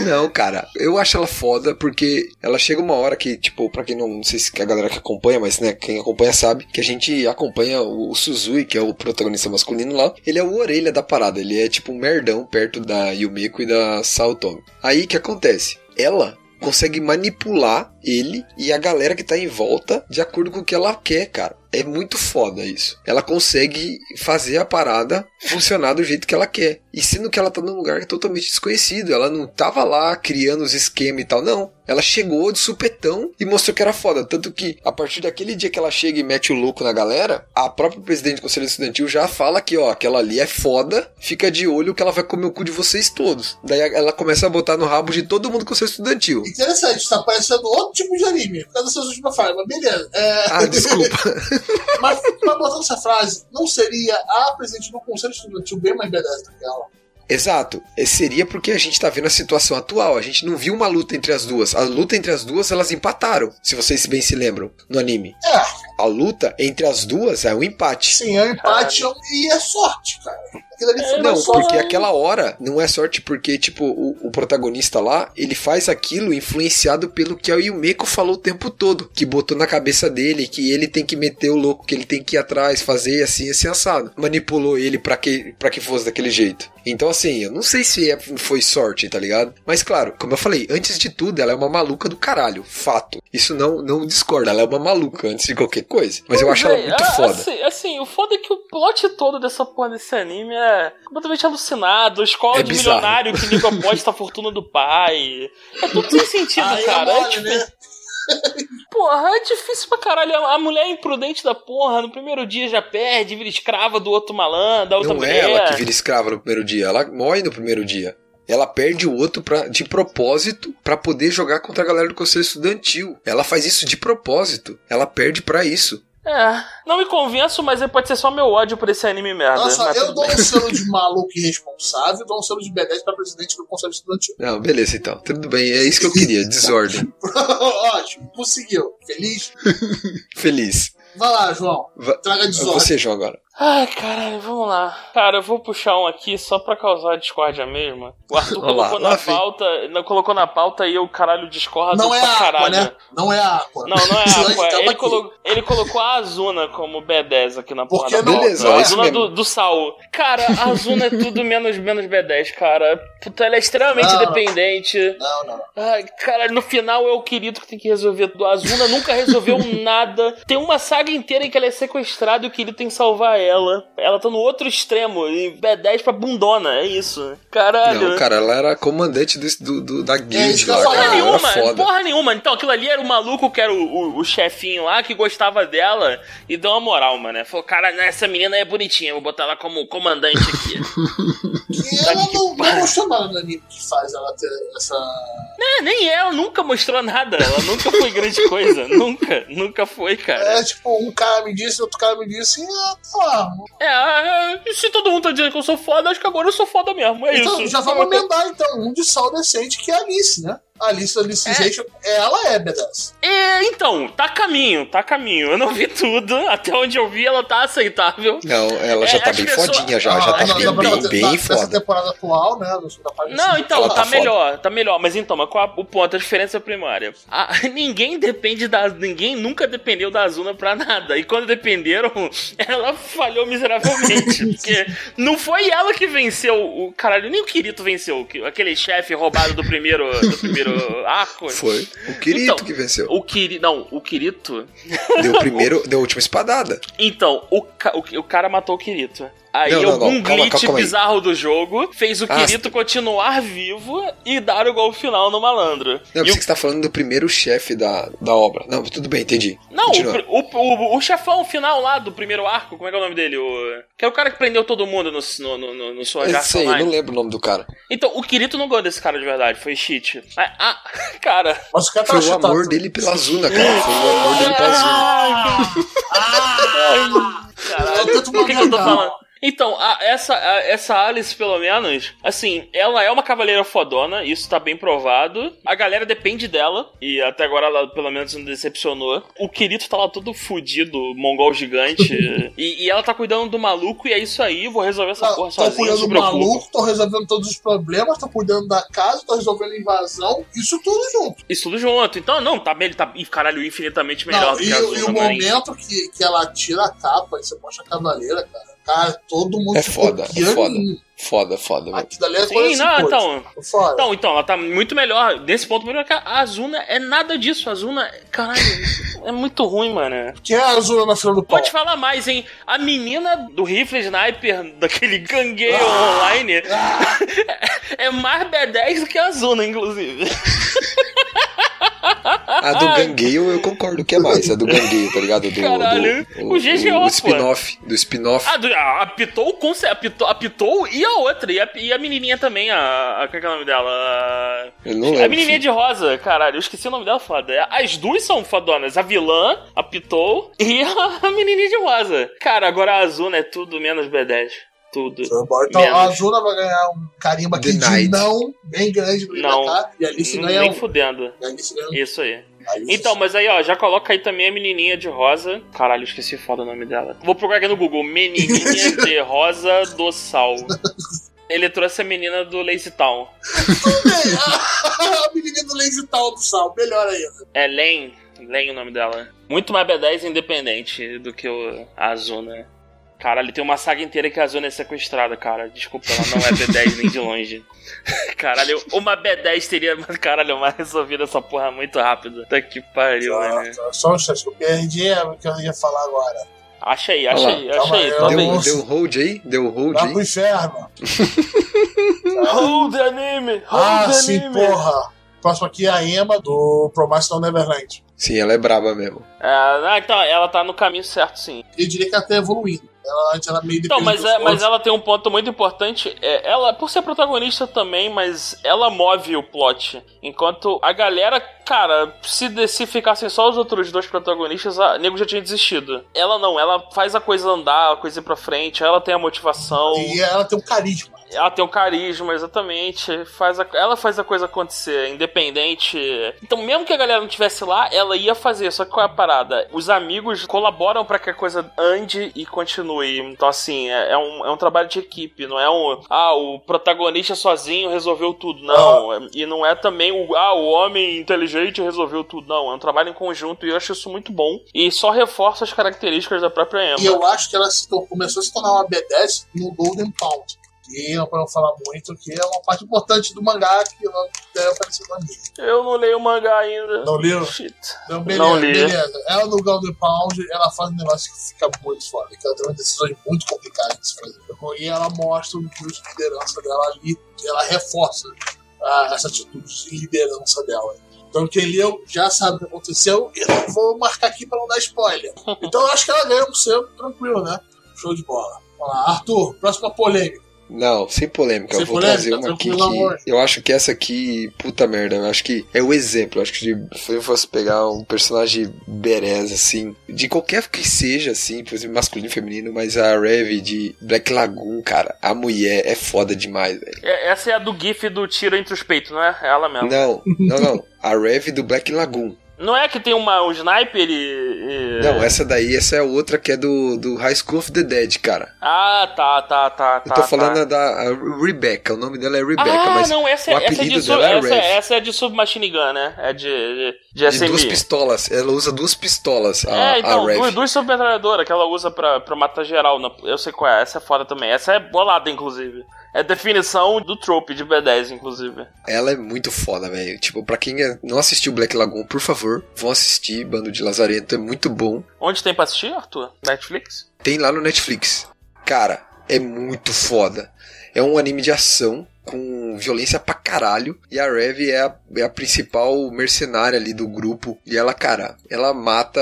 Não, cara, eu acho ela foda porque ela chega uma hora que, tipo, pra quem não, não sei se a galera que acompanha, mas né, quem acompanha sabe que a gente acompanha o, o Suzui, que é o protagonista masculino lá. Ele é o orelha da parada, ele é tipo um merdão perto da Yumeko e da Saotomi. Aí que acontece? Ela consegue manipular ele e a galera que tá em volta de acordo com o que ela quer, cara. É muito foda isso. Ela consegue fazer a parada funcionar do jeito que ela quer. E sendo que ela tá num lugar totalmente desconhecido. Ela não tava lá criando os esquemas e tal, não. Ela chegou de supetão e mostrou que era foda. Tanto que, a partir daquele dia que ela chega e mete o louco na galera, a própria presidente do Conselho Estudantil já fala que, ó, aquela ali é foda, fica de olho que ela vai comer o cu de vocês todos. Daí ela começa a botar no rabo de todo mundo do Conselho Estudantil. Interessante, tá parecendo outro tipo de anime, por causa dessas últimas falas, mas beleza. É... Ah, desculpa. (laughs) mas, mas botando essa frase, não seria a presidente do Conselho Estudantil bem mais badass do que ela? Exato. E Seria porque a gente tá vendo a situação atual. A gente não viu uma luta entre as duas. A luta entre as duas, elas empataram. Se vocês bem se lembram, no anime. É, A luta entre as duas é um empate. sim, é um empate e é sorte, cara. Aquilo ali foi Não, porque aquela hora não é sorte porque, tipo, o, o protagonista lá, ele faz aquilo influenciado pelo que a Yumeko falou o tempo todo. Que botou na cabeça dele que ele tem que meter o louco, que ele tem que ir atrás, fazer assim, assim, assado. Manipulou ele pra que, pra que fosse daquele jeito. Então, assim, eu não sei se é- foi sorte, tá ligado? Mas, claro, como eu falei, antes de tudo, ela é uma maluca do caralho. Fato. Isso não, não discorda, ela é uma maluca antes de qualquer coisa. Mas eu acho ela Véi, muito ah, foda. Assim, assim, o foda é que o plot todo dessa porra desse anime é completamente alucinado. Escola É de bizarro. milionário que nego aposta a fortuna do pai. É tudo sem sentido, Aí é cara. É mole, tipo, né? Porra, é difícil pra caralho. A mulher é imprudente da porra. No primeiro dia já perde, vira escrava do outro malandro, da outra Não mulher. é ela que vira escrava no primeiro dia, ela morre no primeiro dia. Ela perde o outro pra, de propósito pra poder jogar contra a galera do conselho estudantil. Ela faz isso de propósito. Ela perde pra isso. É, não me convenço, mas pode ser só meu ódio por esse anime merda. Nossa, mas eu dou bem. um selo de maluco irresponsável e dou um selo de B10 pra presidente do Conselho Estudantil. Não, beleza então. Tudo bem, é isso que eu queria. (laughs) Desordem. (laughs) Ótimo, conseguiu. Feliz? (laughs) Feliz. Vai lá, João. Va- Traga desordem. Você, João, agora. Ai, caralho, vamos lá. Cara, eu vou puxar um aqui só pra causar discórdia mesmo. O Arthur (laughs) colocou lá na vem. pauta, não colocou na pauta e eu, caralho, discordo Não é pra a Aqua, caralho. né? Não é a Aqua. Não, não é Senão a a gente Aqua. tava Ele, colo- ele colocou a Azuna como B10 aqui na porra Porque da não- pauta. Beleza, a é isso Azuna do, do Sal. Cara, a Azuna é tudo menos, menos B10, cara. Puta, ela é extremamente Não, não. dependente. Não, não. Ai, cara, no final é o querido que tem que resolver tudo. A Azuna nunca resolveu (laughs) nada. Tem uma saga inteira em que ela é sequestrada e o querido tem que salvar ela. Ela tá no outro extremo, e B10 pra bundona, é isso. Caralho. Não, cara, ela era comandante do, do- do- da guild eu lá, ia cara. Ela era nenhuma, foda. porra nenhuma. Então aquilo ali era o maluco que era o, o, o chefinho lá, que gostava dela e deu uma moral, mano. Falou, cara, essa menina é bonitinha, vou botar ela como comandante aqui. E (laughs) Tá ela que não, não mostrou nada no anime que faz ela ter essa. é, nem ela nunca mostrou nada. Ela nunca foi grande coisa. nunca, nunca foi, cara. É tipo, um cara me disse, outro cara me disse, e ah, tá. É, é, se todo mundo tá dizendo que eu sou foda, acho que agora eu sou foda mesmo. É Então, isso. já vamos emendar então, um de sal decente que é a Alice, né? A Alice Alicization, ela é B10. É, então, tá a caminho, tá a caminho. Eu não vi tudo. (laughs) Até onde eu vi, ela tá aceitável. Não, ela já É, tá bem pessoas- fodinha já, já Ah, tá acho na- que bem, na- bem, na- bem Nessa foda. temporada atual, né? parte Não, então, Ela tá, tá melhor, tá melhor. Mas então, mas qual a- o ponto, a diferença primária? A- (laughs) ninguém depende da. Ninguém nunca dependeu da Azuna pra nada. E quando dependeram, (laughs) ela falhou miseravelmente. porque não foi ela que venceu o. Caralho, nem o Kirito venceu. que- Aquele chefe roubado do primeiro, do primeiro arco. Foi. O Kirito Então, que venceu. O Kirito. Não, o Kirito. Deu primeiro, deu a última espadada. Então, o, o, o cara matou o Kirito. Aí Não, não, algum não, calma, glitch calma bizarro do jogo fez o Ah, Kirito continuar vivo e dar o gol final no malandro. Não, eu E pensei o- que você tá falando do primeiro chefe da, da obra. Não, tudo bem, entendi. Não, o, o, o, chefão final lá do primeiro arco, como é que é o nome dele? O, que é o cara que prendeu todo mundo no, no, no, no, no Sword Eu sei, não lembro o nome do cara. Então, o Kirito não ganhou desse cara de verdade, foi cheat. Ah, (laughs) ah, cara... Mas o cara Foi tá o chutado. amor dele pela Azuna, cara. Foi o amor dele pela Azuna. (laughs) Caralho, Eu tento por que, que eu tô falando? Então, a- essa, a- essa Alice, pelo menos, assim, ela é uma cavaleira fodona, isso tá bem provado. A galera depende dela, e até agora ela pelo menos não decepcionou. O Kirito tá lá todo fudido, mongol gigante, (laughs) e, e ela tá cuidando do maluco, e é isso aí, vou resolver essa porra Tô sozinha, não cuidando do maluco, tô resolvendo todos os problemas, tô cuidando da casa, tô resolvendo a invasão, isso tudo junto. Isso tudo junto. Então, não, tá bem, ele tá, caralho, infinitamente melhor Não, do e, que a e Azuna, o momento que, que ela tira a capa e você mostra a cavaleira, cara. Cara, todo mundo É foda, é foda. Foda, foda. Aqui dali é Sim, não, assim, então... tipo, Foda. Então, então, ela tá muito melhor. Nesse ponto, melhor que a Azuna é nada disso. A Azuna, caralho, é muito ruim, mano. Quem é a Azul na fila do pau? Te falar mais, hein? A menina do rifle sniper daquele gangueio Ah. online (laughs) é mais B10 do que a Azuna, inclusive. A do Gangueio eu concordo que é mais. A do Gangueio, tá ligado? Do, Caralho, do, o GGO, o pô. spin-off. Do spin-off. A, do, a, a Pitou, com cer- a Pitou, a Pitou e a outra. E a, e a menininha também, a, a. Qual é que é o nome dela? A- Eu não A menininha de rosa, caralho, eu esqueci o nome dela, foda. As duas são fodonas, a vilã, a Pitou (laughs) e a menininha de rosa. Cara, agora a Azuna é tudo menos B10. Tudo. Então Menos. a Azuna vai ganhar um carimbo aqui de não bem grande pra Não. cá. E a Alice ganha Nem um. fudendo. A Alice ganha. Isso aí. Então, mas aí, ó, já coloca aí também a menininha de rosa. Caralho, esqueci foda o nome dela. Vou procurar aqui no Google. Menininha (laughs) de rosa do sal. Ele trouxe a menina do Lazy Town. a menina do Lazy Town do Sal, melhor ainda. É Len. Len o nome dela. Muito mais B10 independente do que o Azuna. Caralho, tem uma saga inteira que a Azuna é sequestrada, cara. Desculpa, ela não é B10 nem de longe. (laughs) Caralho, uma B10 teria, (laughs) caralho, mais resolvido essa porra muito rápido. Tá que pariu, mano. Só, só um instante, que eu perdi é o que eu ia falar agora. Acha aí, acha aí, acha aí. aí, Tô eu- bem. Deu, deu hold aí? Deu hold Vai aí? pro inferno. (laughs) Hold the anime! Hold Ah, the sim, anime! porra. Próximo aqui é a Emma do Promise No Neverland. Sim, ela é braba mesmo. É, ah, então, ela tá no caminho certo, sim. Eu diria que ela tá evoluindo. Ela antes era meio Então, mas, é, mas ela tem um ponto muito importante. É, ela, por ser protagonista também, mas ela move o plot. Enquanto a galera, cara, se, se ficassem só os outros dois protagonistas, a nego já tinha desistido. Ela não, ela faz a coisa andar, a coisa ir pra frente, ela tem a motivação. E ela tem um carisma. Ela tem o carisma, exatamente. Faz a- ela faz a coisa acontecer, independente. Então, mesmo que a galera não estivesse lá, ela ia fazer. Só que qual é a parada? Os amigos colaboram pra que a coisa ande e continue. Então, assim, é, é um, é um trabalho de equipe. Não é um. Ah, o protagonista sozinho resolveu tudo. Não. É- E não é também o. Ah, o homem inteligente resolveu tudo. Não. É um trabalho em conjunto e eu acho isso muito bom. E só reforça as características da própria Emma. E eu acho que ela se começou a se tornar uma B10 no Golden Pound. Que não podemos falar muito, que é uma parte importante do mangá que não deve aparecer no anime. Eu não leio o mangá ainda. Não leu? Shit. Então, beleza, Não li. beleza. Ela no Golden Pound, ela faz um negócio que fica muito foda, que ela tem umas decisões muito complicadas de se fazer. E ela mostra o nível de liderança dela ali, ela reforça ah, essa atitude de liderança dela. Então quem leu já sabe o que aconteceu e não vou marcar aqui pra não dar spoiler. (laughs) Então eu acho que ela ganha um selo tranquilo, né? Show de bola. Vamos lá, Arthur, próxima polêmica. Não, sem polêmica. Sem eu vou polêmica, trazer uma aqui que. Eu acho que essa aqui, puta merda, eu acho que é o exemplo. Eu acho que se eu fosse pegar um personagem berez, assim, de qualquer que seja, assim, por exemplo, masculino, feminino, mas a Rev de Black Lagoon, cara, a mulher é foda demais, velho. É- Essa é a do GIF do tiro entre os peitos, não é? É ela mesmo. Não, não, não. A Rev do Black Lagoon. Não é que tem uma, um sniper e. Não, essa daí, essa é outra que é do, do High School of the Dead, cara. Ah, tá, tá, tá, Eu tá. tô tá. falando da a Rebecca, o nome dela é Rebecca, ah, mas não, essa, o é- essa, é apelido de dela é essa, Rev. essa é de submachine gun, né? É de, de, de De duas pistolas, ela usa duas pistolas, a, É, então, a Rev. duas, duas submetralhadoras que ela usa pra, pra matar geral. Eu sei qual é, essa é foda também. Essa é bolada, inclusive. É definição do trope de B10, inclusive. Ela é muito foda, velho. Tipo, pra quem é- não assistiu Black Lagoon, por favor, vão assistir Bando de Lazarento, é muito bom. Onde tem pra assistir, Arthur? Netflix? Tem lá no Netflix. Cara, é muito foda. É um anime de ação com violência pra caralho. E a Rev é a, é a principal mercenária ali do grupo. E ela, cara, ela mata,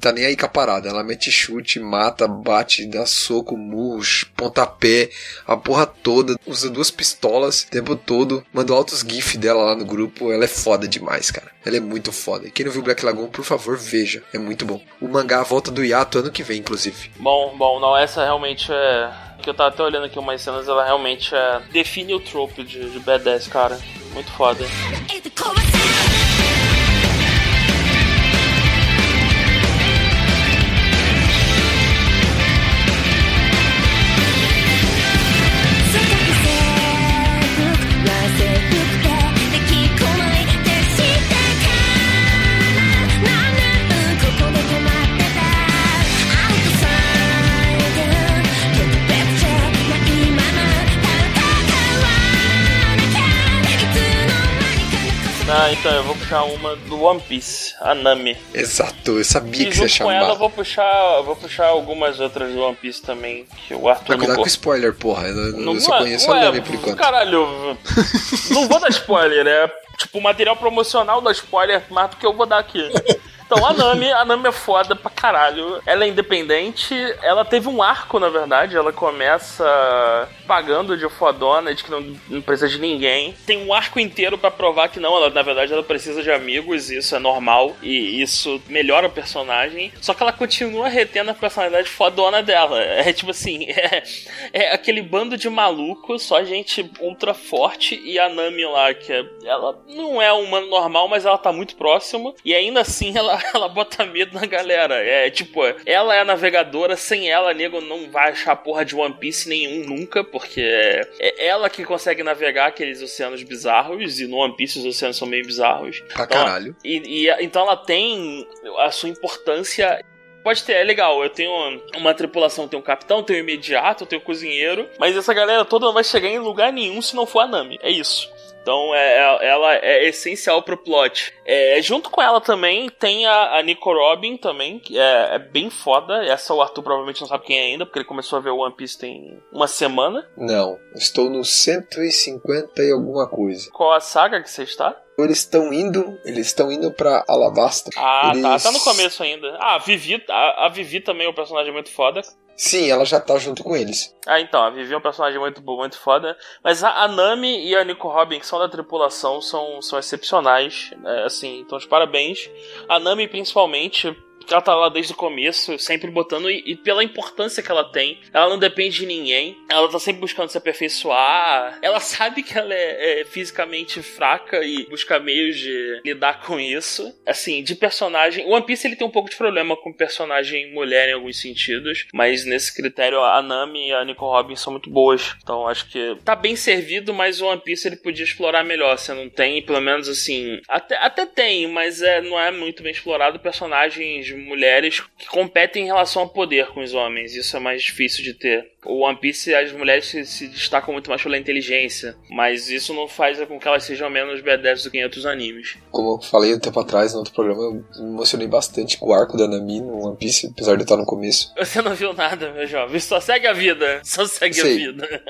tá nem aí com a parada. Ela mete chute, mata, bate, dá soco, murros, pontapé, a porra toda. Usa duas pistolas o tempo todo. Mandou altos gif dela lá no grupo. Ela é foda demais, cara. Ela é muito foda. E quem não viu Black Lagoon, por favor, veja. É muito bom. O mangá volta do hiato ano que vem, inclusive. Bom, bom, não, essa realmente é. Que eu tava até olhando aqui umas cenas, ela realmente é. Define o trope de, de B10, cara. Muito foda. Ah, então eu vou puxar uma do One Piece, a Nami. Exato, eu sabia E que você ia junto com chamar. ela eu vou puxar. eu vou puxar algumas outras do One Piece também, que o Arthur Pra não cuidar com spoiler, porra. Eu, eu Não só vai- conheço ué, a Nami por enquanto. Caralho, não vou dar spoiler, é tipo material promocional da spoiler mais do que eu vou dar aqui. Então a Nami, a Nami é foda pra caralho. Ela é independente, ela teve um arco, na verdade. Ela começa pagando de fodona, de que não, não precisa de ninguém. Tem um arco inteiro pra provar que não, ela, na verdade ela precisa de amigos, isso é normal. E isso melhora o personagem. Só que ela continua retendo a personalidade fodona dela. É tipo assim, (laughs) é, é aquele bando de maluco, só gente ultra forte. E a Nami lá, que é, ela não é uma normal, mas ela tá muito próximo. E ainda assim ela, (laughs) ela bota medo na galera. É tipo, ela é navegadora, sem ela, nego não vai achar porra de One Piece nenhum nunca, porque é, é ela que consegue navegar aqueles oceanos bizarros. E no One Piece os oceanos são meio bizarros. Pra Então, caralho. e, e- então ela tem a sua importância. Pode ter, é legal. Eu tenho uma tripulação, tem um capitão, tem um imediato, tem um cozinheiro. Mas essa galera toda não vai chegar em lugar nenhum se não for a Nami. É isso. Então é, é- ela é essencial pro plot. É, junto com ela também tem a, a Nico Robin também, que é, é bem foda. Essa o Arthur provavelmente não sabe quem é ainda, porque ele começou a ver One Piece tem uma semana. Não, estou no 150 e alguma coisa. Qual a saga que você está? Eles estão indo, eles estão indo pra Alabasta. Ah, eles... tá, tá no começo ainda. Ah, a Vivi, a, a Vivi também é um personagem muito foda. Sim, ela já tá junto com eles. Ah, então, a Vivi é um personagem muito bom, muito foda. Mas a, a Nami e a Nico Robin, que são da tripulação, são, são excepcionais. né, assim, então, de parabéns. A Nami, principalmente, ela tá lá desde o começo, sempre botando, e, e pela importância que ela tem, ela não depende de ninguém, ela tá sempre buscando se aperfeiçoar, ela (laughs) sabe que ela é, é fisicamente fraca e busca meios de lidar com isso. Assim, de personagem, o One Piece ele tem um pouco de problema com personagem mulher em alguns sentidos, mas nesse critério a Nami e a Nico Robin são muito boas, então acho que tá bem servido, mas o One Piece ele podia explorar melhor, você não tem, pelo menos assim, até, até tem, mas é, não é muito bem explorado. Personagens mulheres que competem em relação ao poder com os homens. Isso é mais difícil de ter. O One Piece, as mulheres se, se destacam muito mais pela inteligência, mas isso não faz com que elas sejam menos badass do que em outros animes. Como eu falei um tempo atrás no outro programa, eu me emocionei bastante com o arco da Nami no One Piece, apesar de eu estar no começo. Você não viu nada, meu jovem. Só segue a vida. Só segue Sei. a vida.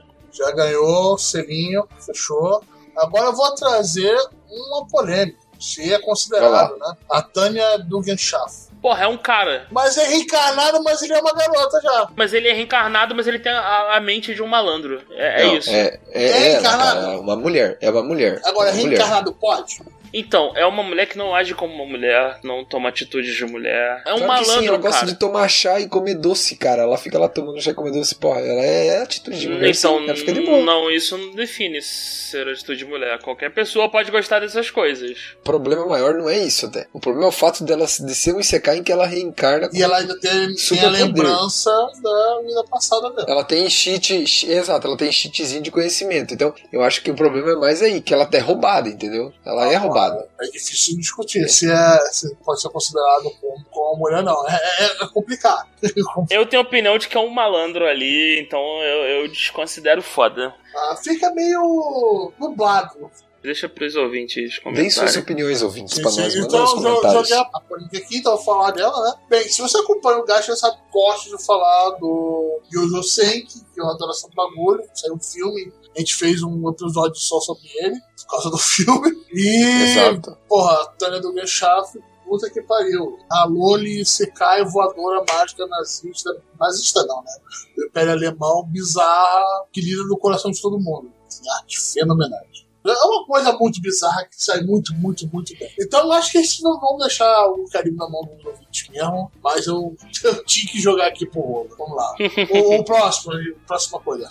(laughs) Já ganhou, selinho, fechou. Agora eu vou trazer uma polêmica. Se é considerado, né? A Tânia Dugenschaff. Porra, é um cara. Mas é reencarnado, mas ele é uma garota já. Mas ele é reencarnado, mas ele tem a, a mente de um malandro. É, é Não, isso. É, é, É é ela, encarnado. cara, é uma mulher. É uma mulher. Agora, é uma mulher. reencarnado pode? Então, é uma mulher que não age como uma mulher, não toma atitudes de mulher. É um Claro que sim, malandro, ela gosta cara. de tomar chá e comer doce, cara. Ela fica lá tomando chá e comer doce. Porra, ela é, é atitude de mulher. Então, ela fica de boa. não, isso não define ser atitude de mulher. Qualquer pessoa pode gostar dessas coisas. O problema maior não é isso, até. O problema é o fato dela de ser um Isekai em que ela reencarna. E ela ainda tem, tem a lembrança da vida passada dela. Ela tem cheat, che- exato, ela tem cheatzinho de conhecimento. Então, eu acho que o problema é mais aí, que ela é roubada, entendeu? Ela é roubada. É difícil discutir se, é, se pode ser considerado como, como uma mulher, não. É, é- é complicado. (laughs) Eu tenho a opinião de que é um malandro ali, então eu, eu desconsidero foda. Ah, fica meio nublado. Deixa pros ouvintes Deem suas comentarem. opiniões, ouvintes, Sim, pra sim. nós. Manda Então, comentários. joguei a polêmica aqui, então eu vou falar dela, né? Bem, se você acompanha o Gacha, você sabe que gosto de falar do Yojo Senki, que é uma adoração do bagulho. Saiu um filme, a gente fez um episódio só sobre ele, por causa do (laughs) filme. E, Exato. porra, Tânia do Genshaf, puta que pariu. A Loli Sekai, voadora mágica nazista, nazista não, né? Do Império Alemão, bizarra, que lida no coração de todo mundo. Arte fenomenais. É uma coisa muito bizarra que sai muito, muito, muito bem. Então eu acho que eles não vão deixar o carinho na mão dos ouvintes mesmo, mas eu, (laughs) eu tinha que jogar aqui pro rolo. Vamos lá. (laughs) o, o próximo, a próxima coisa.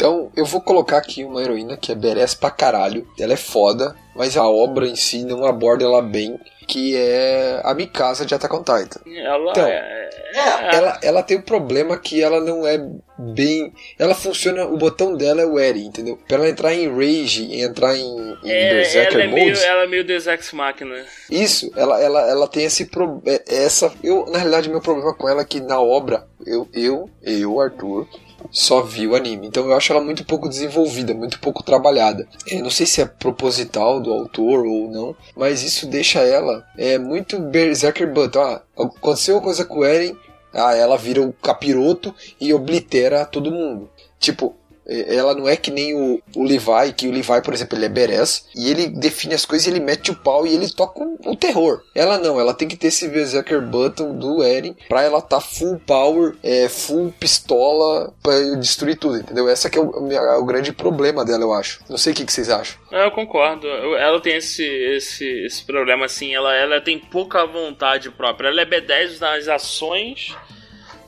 Então, eu vou colocar aqui uma heroína que é berés pra caralho. Ela é foda, mas a obra em si não aborda ela bem, que é a Mikasa de Attack on Titan. Ela Então, é. É, Ela, ela tem o problema que ela não é bem. Ela funciona. O botão dela é o Eri, entendeu? Pra ela entrar em Rage e entrar em, em É, Berserker ela, é meio, Mode. ela é meio Deus Ex Machina. Isso, ela, ela, ela tem esse pro, é- essa. Eu, na realidade, meu problema com ela é que na obra, eu, eu, eu, Arthur, só vi o anime. Então eu acho ela muito pouco desenvolvida, muito pouco trabalhada. Eu não sei se é proposital do autor ou não, mas isso deixa ela é muito Berserker Butt. Ah, aconteceu uma coisa com o Eren, ah, ela vira o capiroto e oblitera todo mundo. Tipo, é, ela não é que nem o, o Levi, que o Levi, por exemplo, ele é Beres, e ele define as coisas, ele mete o pau e ele toca o, terror. Ela não, ela tem que ter esse Berserker Button do Eren pra ela tá full power, é, full pistola pra destruir tudo, entendeu? Essa que é o, é o grande problema dela, eu acho. Não sei o que, que vocês acham. É, Eu concordo. Ela tem esse, esse, esse problema assim. Ela, ela tem pouca vontade própria. Ela é B10 nas ações.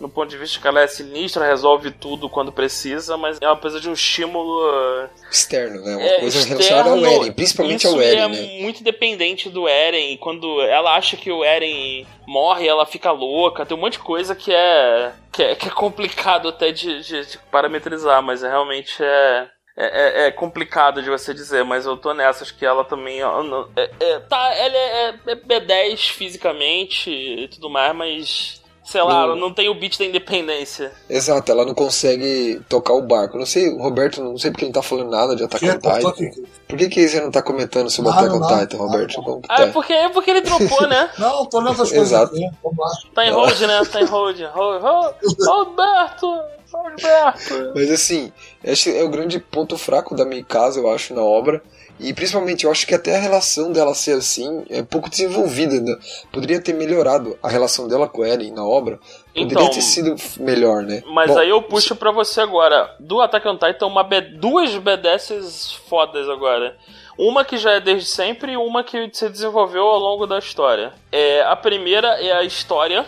No ponto de vista que ela é sinistra, resolve tudo quando precisa, mas ela precisa de um estímulo uh, Externo, né? Uma é, coisa externo, relacionada ao Eren, principalmente ao Eren, é né? muito dependente do Eren. e Quando ela acha que o Eren morre, ela fica louca. Tem um monte de coisa que é que é, que é complicado até de, de- de parametrizar, mas é, realmente é, é, é- é complicado de você dizer. Mas eu tô nessa, acho que ela também ó, não- é- é- tá, ela é, é B10 fisicamente e tudo mais, mas sei lá, Não. ela não tem o beat da independência. Exato, ela não consegue tocar o barco. Não sei, o Roberto, não sei porque ele não tá falando nada de Attack on Titan. cortou aqui. Por que, que você não tá comentando sobre Nada, Attack on. Titan, Roberto? Ah, tá? é porque, é porque ele dropou, né? (laughs) Não, tô lendo as coisas Exato. aqui. Vamos lá. Tá em hold, né? Tá em hold. (laughs) Hold, hold, Roberto! Roberto! Mas assim, esse é o grande ponto fraco da Mikasa, eu acho, na obra. E principalmente, eu acho que até a relação dela ser assim é pouco desenvolvida. Né? Poderia ter melhorado a relação dela com Eren na obra. Poderia Então, ter sido melhor, né? Mas Bom, aí eu puxo pra você agora. Do Attack on Titan, uma B- duas BDSs fodas agora. Uma que já é desde sempre e uma que se desenvolveu ao longo da história. É, a primeira é a história.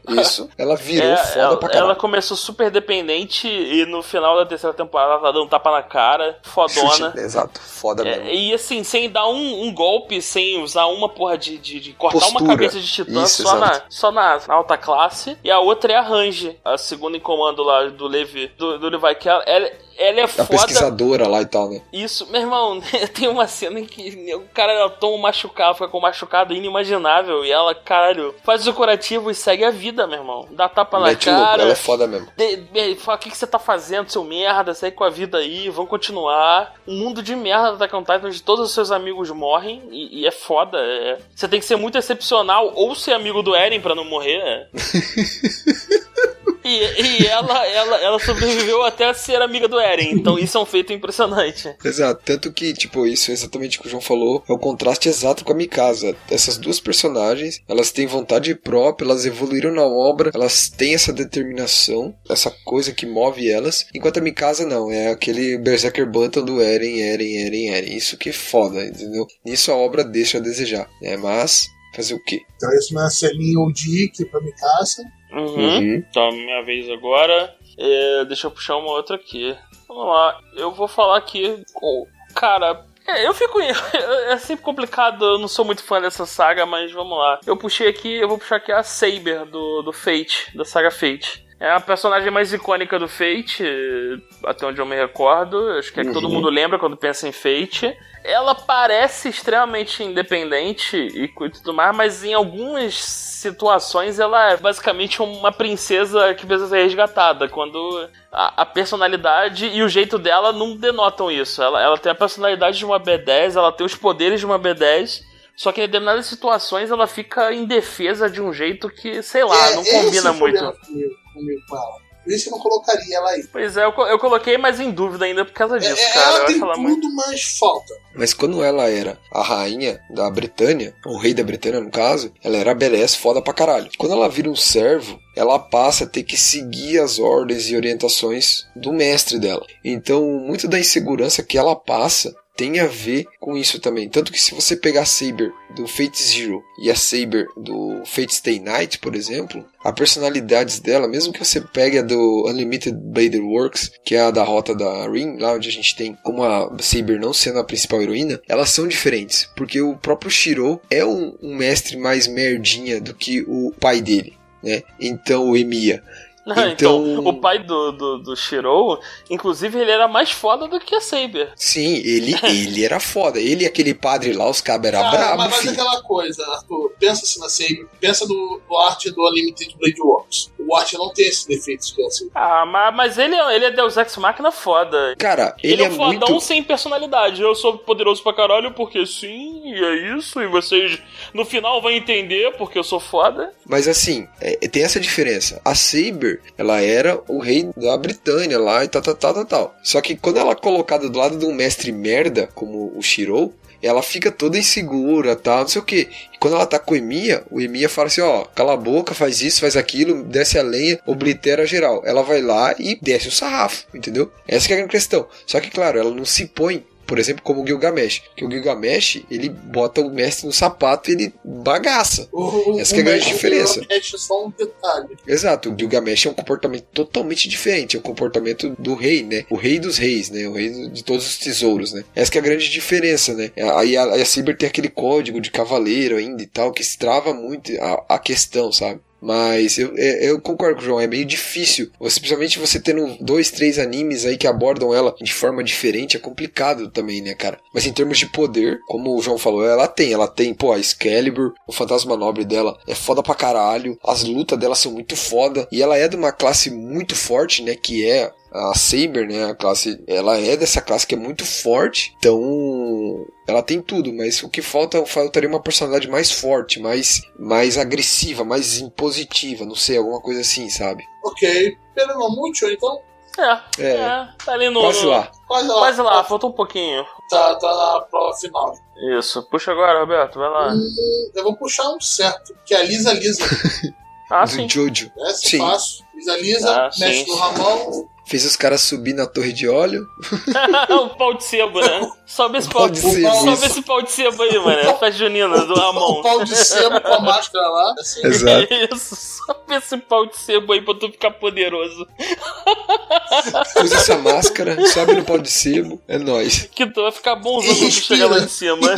(laughs) Isso. Ela virou É, foda ela, pra caralho. ela começou super dependente e no final da terceira temporada ela tá dando um tapa na cara, fodona. (laughs) Exato, foda mesmo. É, e assim, sem dar um, um golpe, sem usar uma porra de, de, de cortar uma Postura. cabeça de titã Isso, só, na, só na, na alta classe. E a outra é a Range, a segunda em comando lá do Levi, do, do Levi, que ela, ela, ela é A foda. pesquisadora lá e tal, né? Isso, meu irmão, (laughs) tem uma cena em que o cara toma um machucado, fica com um machucado inimaginável, e ela, caralho, faz o curativo e segue a vida, meu irmão. Dá tapa na Mete louco, cara. ela é foda mesmo. De, de- fala, o que, que você tá fazendo, seu merda? Segue com a vida aí, vamos continuar. Um mundo de merda da Attack on Titan, onde todos os seus amigos morrem, e, e é foda. é- Você tem que ser muito excepcional ou ser amigo do Eren pra não morrer. é. (laughs) e e ela, ela, ela sobreviveu até ser amiga do Eren, então isso é um feito impressionante. Exato, tanto que, tipo, isso é exatamente o que o João falou, é o contraste exato com a Mikasa. Essas duas personagens, elas têm vontade própria, elas evoluíram na obra, elas têm essa determinação, essa coisa que move elas, enquanto a Mikasa não, é aquele Berserker Bantam do Eren, Eren, Eren, Eren. Isso que é foda, entendeu? Nisso a obra deixa a desejar, né? Mas, fazer o quê? Então isso não é selinho de que pra Mikasa. Uhum. Uhum. Então, minha vez agora. É, deixa eu puxar uma outra aqui. Vamos lá. Eu vou falar aqui. com- Cara, é, eu fico. (laughs) É sempre complicado, eu não sou muito fã dessa saga, mas vamos lá. Eu puxei aqui, eu vou puxar aqui a Saber do, do Fate, da saga Fate. É a personagem mais icônica do Fate, até onde eu me recordo. Acho que é que todo Uhum. mundo lembra quando pensa em Fate. Ela parece extremamente independente e tudo mais, mas em algumas situações ela é basicamente uma princesa que precisa ser resgatada. Quando a, a personalidade e o jeito dela não denotam isso. Ela, ela tem a personalidade de uma B10, ela tem os poderes de uma B10. Só que em determinadas situações ela fica indefesa de um jeito que, sei lá, É, não combina muito. Comigo, comigo. Por isso que eu não colocaria ela aí. Pois é, eu, eu coloquei, mas em dúvida ainda por causa disso, É, cara. ela Eu tem tudo, muito. mas falta. Mas quando ela era a rainha da Britânia, o rei da Britânia no caso, ela era badass foda pra caralho. Quando ela vira um servo, ela passa a ter que seguir as ordens e orientações do mestre dela. Então, muito da insegurança que ela passa tem a ver com isso também. Tanto que se você pegar a Saber do Fate Zero e a Saber do Fate Stay Night, por exemplo, a personalidades dela, mesmo que você pegue a do Unlimited Blader Works, que é a da rota da Ring, lá onde a gente tem como a Saber não sendo a principal heroína, elas são diferentes, porque o próprio Shiro é um, um mestre mais merdinha do que o pai dele. Né? Então o Emiya. Não, (laughs) então, Então- o pai do, do, do Shirou, inclusive, ele era mais foda do que a Saber. Sim, ele, (laughs) ele era foda. Ele e aquele padre lá, os cabos eram brabo, mas, mas filho. aquela coisa, Arthur, pensa assim na Saber, pensa no, no arte do Unlimited Blade Works. O arte não tem esses defeitos que é assim. Ah, mas, mas ele, é- ele é Deus Ex Machina foda. Cara, Ele, ele, é é um fodão muito. sem personalidade. Eu sou poderoso pra caralho porque sim, e é isso. E vocês no final vão entender porque eu sou foda. Mas assim, é, tem essa diferença. A Saber, ela era o rei da Britânia lá e tal, tal, tal, tal, tal. Só que quando ela é colocada do lado de um mestre merda, como o Shirou, ela fica toda insegura, tal, não sei o que. Quando ela tá com o Emiya, o Emiya fala assim, ó, cala a boca, faz isso, faz aquilo, desce a lenha, oblitera geral. Ela vai lá e desce o sarrafo, entendeu? Essa que é a grande questão. Só que, claro, ela não se põe por exemplo, como o Gilgamesh. Porque o Gilgamesh, ele bota o mestre no sapato e ele bagaça. O, Essa que é a grande diferença. Gilgamesh é só um detalhe. Exato, o Gilgamesh é um comportamento totalmente diferente, é o comportamento do rei, né? O rei dos reis, né? O rei de todos os tesouros, né? Essa que é a grande diferença, né? Aí a, a Cyber tem aquele código de cavaleiro ainda e tal, que estrava muito a, a questão, sabe? Mas eu, é- eu concordo com o João, é meio difícil. Você, principalmente você tendo dois, três animes aí que abordam ela de forma diferente, é complicado também, né, cara? Mas em termos de poder, como o João falou, ela tem. Ela tem, pô, a Excalibur, o fantasma nobre dela é foda pra caralho. As lutas dela são muito foda. E ela é de uma classe muito forte, né? Que é a Saber, né? A classe, ela é dessa classe que é muito forte. Então, ela tem tudo, mas o que falta, faltaria uma personalidade mais forte, mais, mais agressiva, mais impositiva, não sei, alguma coisa assim, sabe? Ok. Pelo Mamute, então? É, É. é. Tá ali no. Quase no- lá. Quase lá. Quase lá, faltou um pouquinho. Tá, tá na prova final. Isso. Puxa agora, Roberto, vai lá. Hum, eu vou puxar um certo, que é a Lisa Lisa. Ah, do sim. Jojo. Essa Sim. é fácil. Fez a Lisa, Ah, mexe sim. com o Ramon. Fez os caras subir na torre de óleo. (laughs) o pau de sebo, né? (laughs) Sobe esse pau, Pau de sebo, sobe esse pau de sebo aí, mano. É festa junina do (laughs) O Ramon. pau de sebo com a máscara lá. Assim, Exato. Isso, sobe esse pau de sebo aí pra tu ficar poderoso. Usa essa máscara, sobe no pau de sebo. É nóis. Que tu vai ficar bonzão quando chegar lá em cima.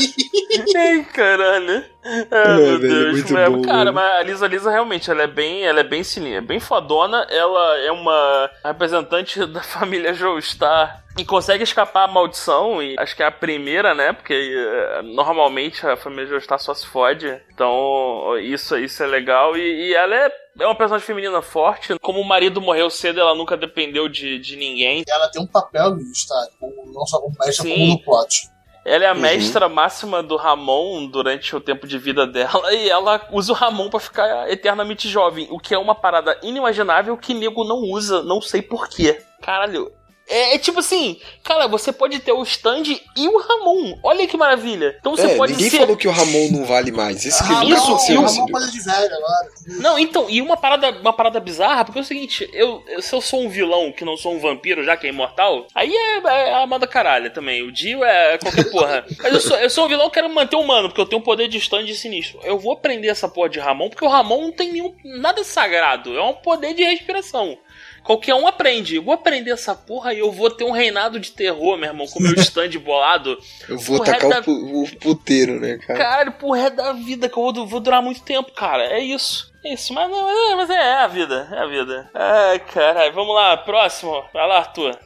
Ai, caralho. Ai, É, meu velho, Deus. muito mas, bom, cara, mano. mas a Lisa Lisa realmente, ela é bem, ela é bem sininha, bem fodona. Ela é uma representante da família Joestar e consegue escapar a maldição. E acho que é a primeira, né? Porque eh, normalmente a família Joestar só se fode. Então, isso, isso é legal. E, e ela é. É uma personagem feminina forte. Como o marido morreu cedo, ela nunca dependeu de, de ninguém. ela tem um papel estar, como- não só como mestre, Sim. como no plot. Ela é a Uhum. mestra máxima do Ramon durante o tempo de vida dela (laughs) e ela usa o Ramon pra ficar eternamente jovem, o que é uma parada inimaginável que nego não usa, não sei porquê. Caralho. É, é tipo assim, cara, você pode ter o stand e o Ramon. Olha que maravilha. Então você é, pode ninguém ser. falou que o Ramon não vale mais. Isso que Ah, isso, não, sim, o Ramon coisa de velho agora. Não, então, e uma parada, uma parada bizarra, porque é o seguinte, eu, eu- se eu sou um vilão que não sou um vampiro, já que é imortal, aí é, é a Amanda caralho também. O Dio é qualquer porra. (laughs) Mas eu sou, eu sou um vilão que quero manter humano, porque eu tenho um poder de stand sinistro. Eu vou aprender essa porra de Ramon, porque o Ramon não tem nenhum, nada sagrado, é um poder de respiração. Qualquer um aprende. Eu vou aprender essa porra e eu vou ter um reinado de terror, meu irmão, com meu (laughs) stand bolado. Eu vou O tacar resto o, pu- o puteiro, né, cara? Caralho, pro resto da vida, que eu vou, vou durar muito tempo, cara. É isso. É isso, mas, não, é, mas é, é a vida, é a vida. Ai, caralho, vamos lá, próximo. Vai lá, Arthur.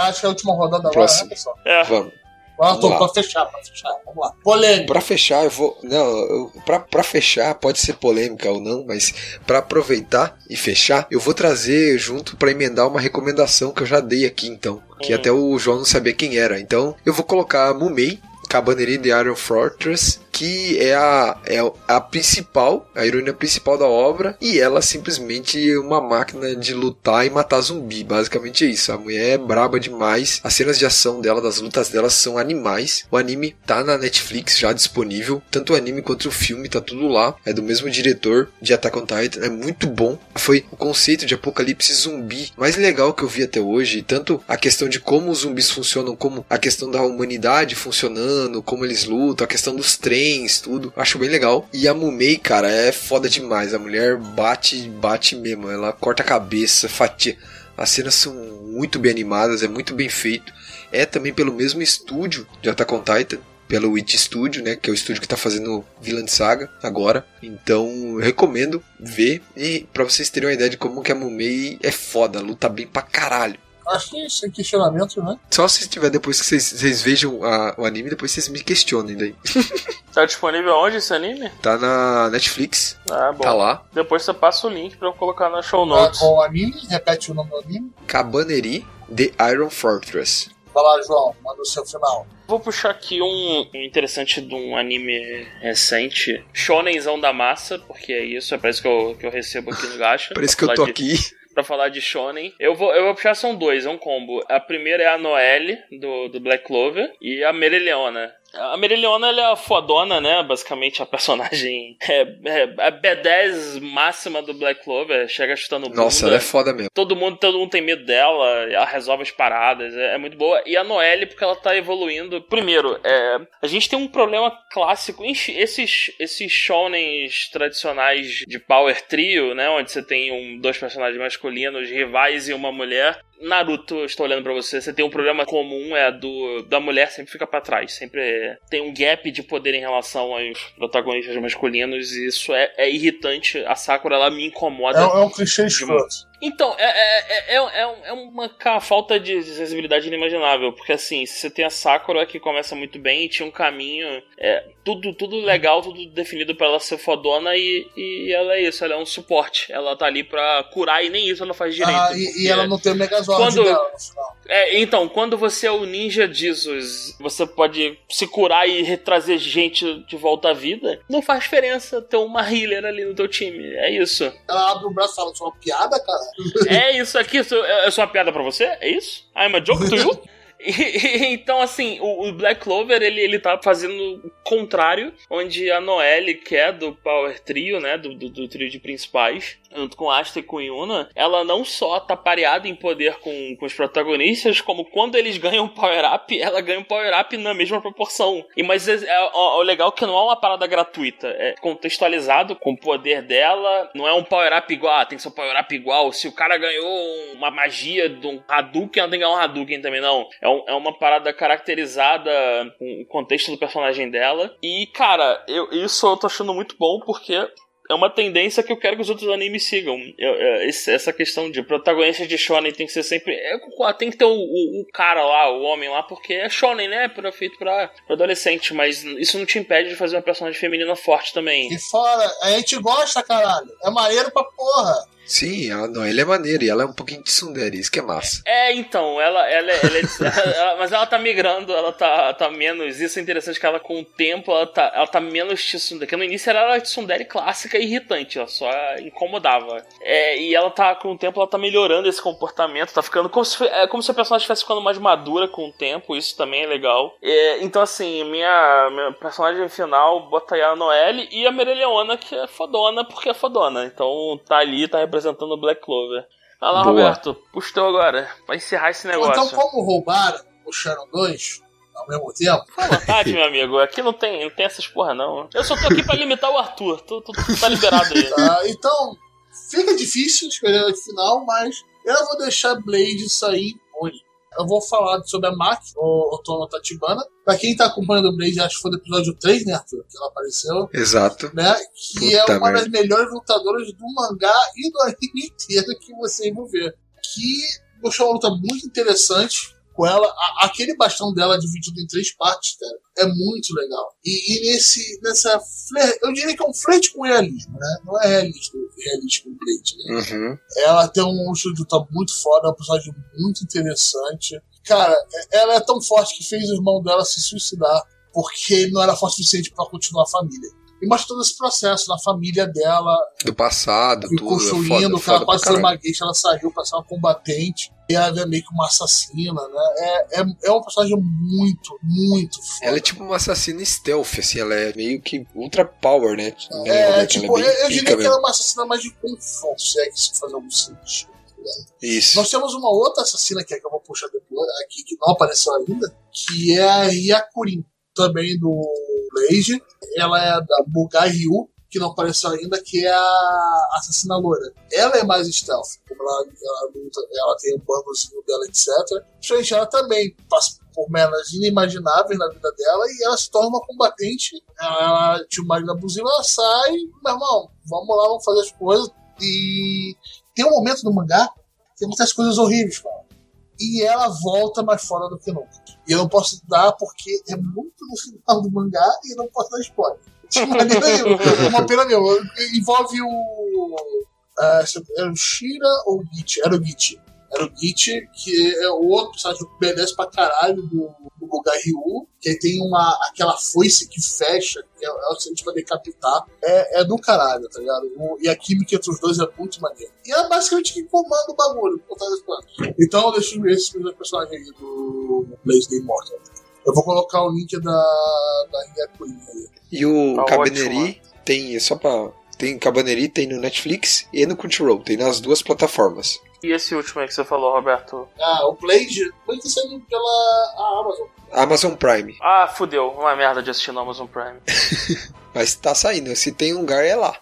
Acho que é a última rodada agora, Próximo. né, pessoal? É. Vamos. Lá. pra fechar, pra fechar. Vamos lá. Polêmica. Pra fechar, eu vou. Não, eu, pra, pra fechar, pode ser polêmica ou não, mas pra aproveitar e fechar, eu vou trazer junto pra emendar uma recomendação que eu já dei aqui então. Que Hum. até o João não sabia quem era. Então, eu vou colocar Mumei, Cabanerie de Iron Fortress, que é a, é a principal, a heroína principal da obra, e ela simplesmente é uma máquina de lutar e matar zumbi. Basicamente é isso. A mulher é braba demais. As cenas de ação dela, das lutas dela são animais. O anime tá na Netflix já disponível. Tanto o anime quanto o filme tá tudo lá. É do mesmo diretor de Attack on Titan. É muito bom. Foi o conceito de apocalipse zumbi mais legal que eu vi até hoje. Tanto a questão de como os zumbis funcionam, como a questão da humanidade funcionando, como eles lutam, a questão dos trens, tudo. Acho bem legal. E a Mumei, cara, é foda demais. A mulher bate, bate mesmo. Ela corta a cabeça, fatia. As cenas são muito bem animadas, é muito bem feito. É também pelo mesmo estúdio de Attack on Titan, pelo Witch Studio, né, que é o estúdio que tá fazendo Villain Saga agora. Então, eu recomendo ver e pra vocês terem uma ideia de como que a Mumei é foda, luta bem pra caralho. Acho que sem questionamento, né? Só se tiver depois que vocês, vejam a- o anime, depois vocês me questionem daí. Tá disponível onde esse anime? (laughs) Tá na Netflix, Ah, bom. tá lá. Depois você passa o link pra eu colocar na show Ah, notes. com o anime, repete o nome do anime. Cabanerie The Iron Fortress. Vai lá, João, manda o seu final. Vou puxar aqui um, interessante de um anime recente, Shonenzão da Massa, porque é isso, é pra isso que eu, que eu recebo aqui no Gacha. (laughs) Parece que eu tô de- aqui. Pra falar de Shonen. Eu vou, eu vou puxar, são dois, é um combo. A primeira é a Noelle, do, do Black Clover, e a Mereleona. A Mereleona, ela é a fodona, né? Basicamente, a personagem (laughs) é, é a B10 máxima do Black Clover. Chega chutando bunda. Nossa, ela é foda mesmo. Todo mundo, todo mundo tem medo dela, ela resolve as paradas, é, é muito boa. E a Noelle, porque ela tá evoluindo. Primeiro, é, a gente tem um problema clássico. Esses, esses shonens tradicionais de Power Trio, né? Onde você tem um, dois personagens masculinos, rivais e uma mulher. Naruto, eu estou olhando pra você, você tem um problema comum, é do da mulher sempre fica pra trás, sempre tem um gap de poder em relação aos protagonistas masculinos e isso é, é irritante. A Sakura, ela me incomoda. É, um- é um clichê escroto. Então, é, é, é, é, um- é uma falta de sensibilidade inimaginável, porque assim, você tem a Sakura que começa muito bem e tinha um caminho, é, tudo, tudo legal, tudo definido pra ela ser fodona e, e ela é isso, ela é um suporte. Ela tá ali pra curar e nem isso ela faz direito. Ah, e, e ela não tem o Megazord Quando- dela no final. É, então, quando você é o Ninja Jesus, você pode se curar e retrazer gente de volta à vida, não faz diferença ter uma healer ali no teu time. É isso. Ela abre o braço e fala, isso é uma piada, cara? É isso aqui, isso é é só uma piada pra você? É isso? I'm a joke to you? (laughs) Então, assim, o, o Black Clover, ele, ele tá fazendo contrário, onde a Noelle, que é do Power Trio, né, do, do, do trio de principais, junto com Asta e com Yuna, ela não só tá pareada em poder com, com os protagonistas, como quando eles ganham power-up, ela ganha um power-up na mesma proporção. E mas é, é, o legal é que não é uma parada gratuita, é contextualizado com o poder dela, não é um power-up igual, ah, tem que ser um power-up igual, se o cara ganhou uma magia de um Hadouken, ela tem que ganhar um Hadouken também, não. É, um- é uma parada caracterizada com o contexto do personagem dela. E, cara, eu, isso eu tô achando muito bom porque é uma tendência que eu quero que os outros animes sigam. Eu- eu- esse- essa questão de protagonista de shonen tem que ser sempre. é, tem que ter o, o- o cara lá, o homem lá, porque é shonen, né? Pra, feito pra, pra adolescente, mas isso não te impede de fazer uma personagem feminina forte também. E fora, a gente gosta, caralho. É maneiro pra porra. Sim, ela, não, ele é maneiro e ela é um pouquinho de tsundere, isso que é massa. É, então, ela, ela, ela, é- (laughs) ela- mas ela tá migrando, ela tá, tá menos. Isso é interessante que ela, com o tempo, ela tá, ela tá menos tsundere. Porque no início ela era tsundere clássica irritante, ela só incomodava. É, e ela tá, com o tempo, ela tá melhorando esse comportamento, tá ficando como se, é como se a personagem estivesse ficando mais madura com o tempo, isso também é legal. É, então, assim, minha, minha personagem final bota aí a Noelle e a Mereleona, que é fodona porque é fodona. Então tá ali, tá representando o Black Clover. Vai lá, Boa. Roberto, puxa teu agora, pra encerrar esse negócio. Então, como roubaram o Sharon 2 ao mesmo tempo, Fica à vontade, meu amigo. Aqui não tem, não tem essas porra, não. Eu só tô aqui pra limitar o Arthur. Tu, tu, tu tá liberado aí. tá? (laughs) então fica difícil escolher o final, mas eu vou deixar Blade sair impune. Eu vou falar sobre a Maki, o Otomo Tatibana. Pra quem tá acompanhando o Blade, acho que foi do episódio 3, né, Arthur? Que ela apareceu. Exato. né? Que é Puta uma merda. das melhores lutadoras do mangá e do anime (laughs) inteiro que vocês vão ver. Que deixou uma luta muito interessante com ela. A- aquele bastão dela dividido em três partes, cara, é muito legal. E, e nesse, nessa fler, eu diria que é um flerte com realismo, né? Não é realismo, realismo Blade, né? Uhum. Ela tem um de luta muito foda, é um personagem muito interessante. Cara, é- ela é tão forte que fez o irmão dela se suicidar porque não era forte o suficiente pra continuar a família. E mostra todo esse processo na família dela, Do passado, tudo. construindo, é que ela quase foi uma gueixa, ela saiu pra ser uma combatente, e ela é meio que uma assassina, né? É, é, é uma personagem muito, muito foda. Ela é tipo uma assassina stealth, assim, ela é meio que ultra power, né? Né, É, Roberto? tipo, ela eu, é eu diria pica que mesmo. ela é uma assassina mais de confronto, se é que isso faz algum sentido. Isso. Nós temos uma outra assassina que, é que eu vou puxar depois aqui, que não apareceu ainda, que é a Yakurin, também do Blade. Ela é da Bugai Ryu, que não apareceu ainda, que é a assassina loira. Ela é mais stealth, como ela, ela luta, ela tem o bambuzinho dela, etc. Gente, ela também passa por merdas inimagináveis na vida dela e ela se torna uma combatente. Ela, ela tinha o marido ela sai, meu irmão, vamos lá, vamos fazer as coisas. E tem um momento no mangá tem muitas coisas horríveis, cara. E ela volta mais fora do que nunca. E eu não posso dar porque é muito no final do mangá e eu não posso dar spoiler. (laughs) Nenhuma. Uma pena nenhuma. Envolve o. ah, era o Shira ou o Gichi? Era o Gichi. Era o Gichi, que é o outro personagem que obedece pra caralho do, do Bugai Ryu, que aí tem uma, aquela foice que fecha, que é, é o suficiente pra decapitar. É, é do caralho, tá ligado? O- e a química entre os dois é muito maneira. E é basicamente quem comanda o bagulho, por trás das plantas. Então eu deixo esses primeiros personagens aí do Blaze the Immortal. Eu vou colocar o link da, da Yakuin aí. E o Tá Cabaneri tem, só pra. Tem Cabaneri, tem no Netflix e no Crunchyroll, tem nas duas plataformas. E esse último aí que você falou, Roberto? Ah, o Blade, o Blade tá saindo pela a Amazon. Amazon Prime. Ah, fudeu. Uma merda de assistir no Amazon Prime. (laughs) Mas tá saindo, se tem lugar é lá.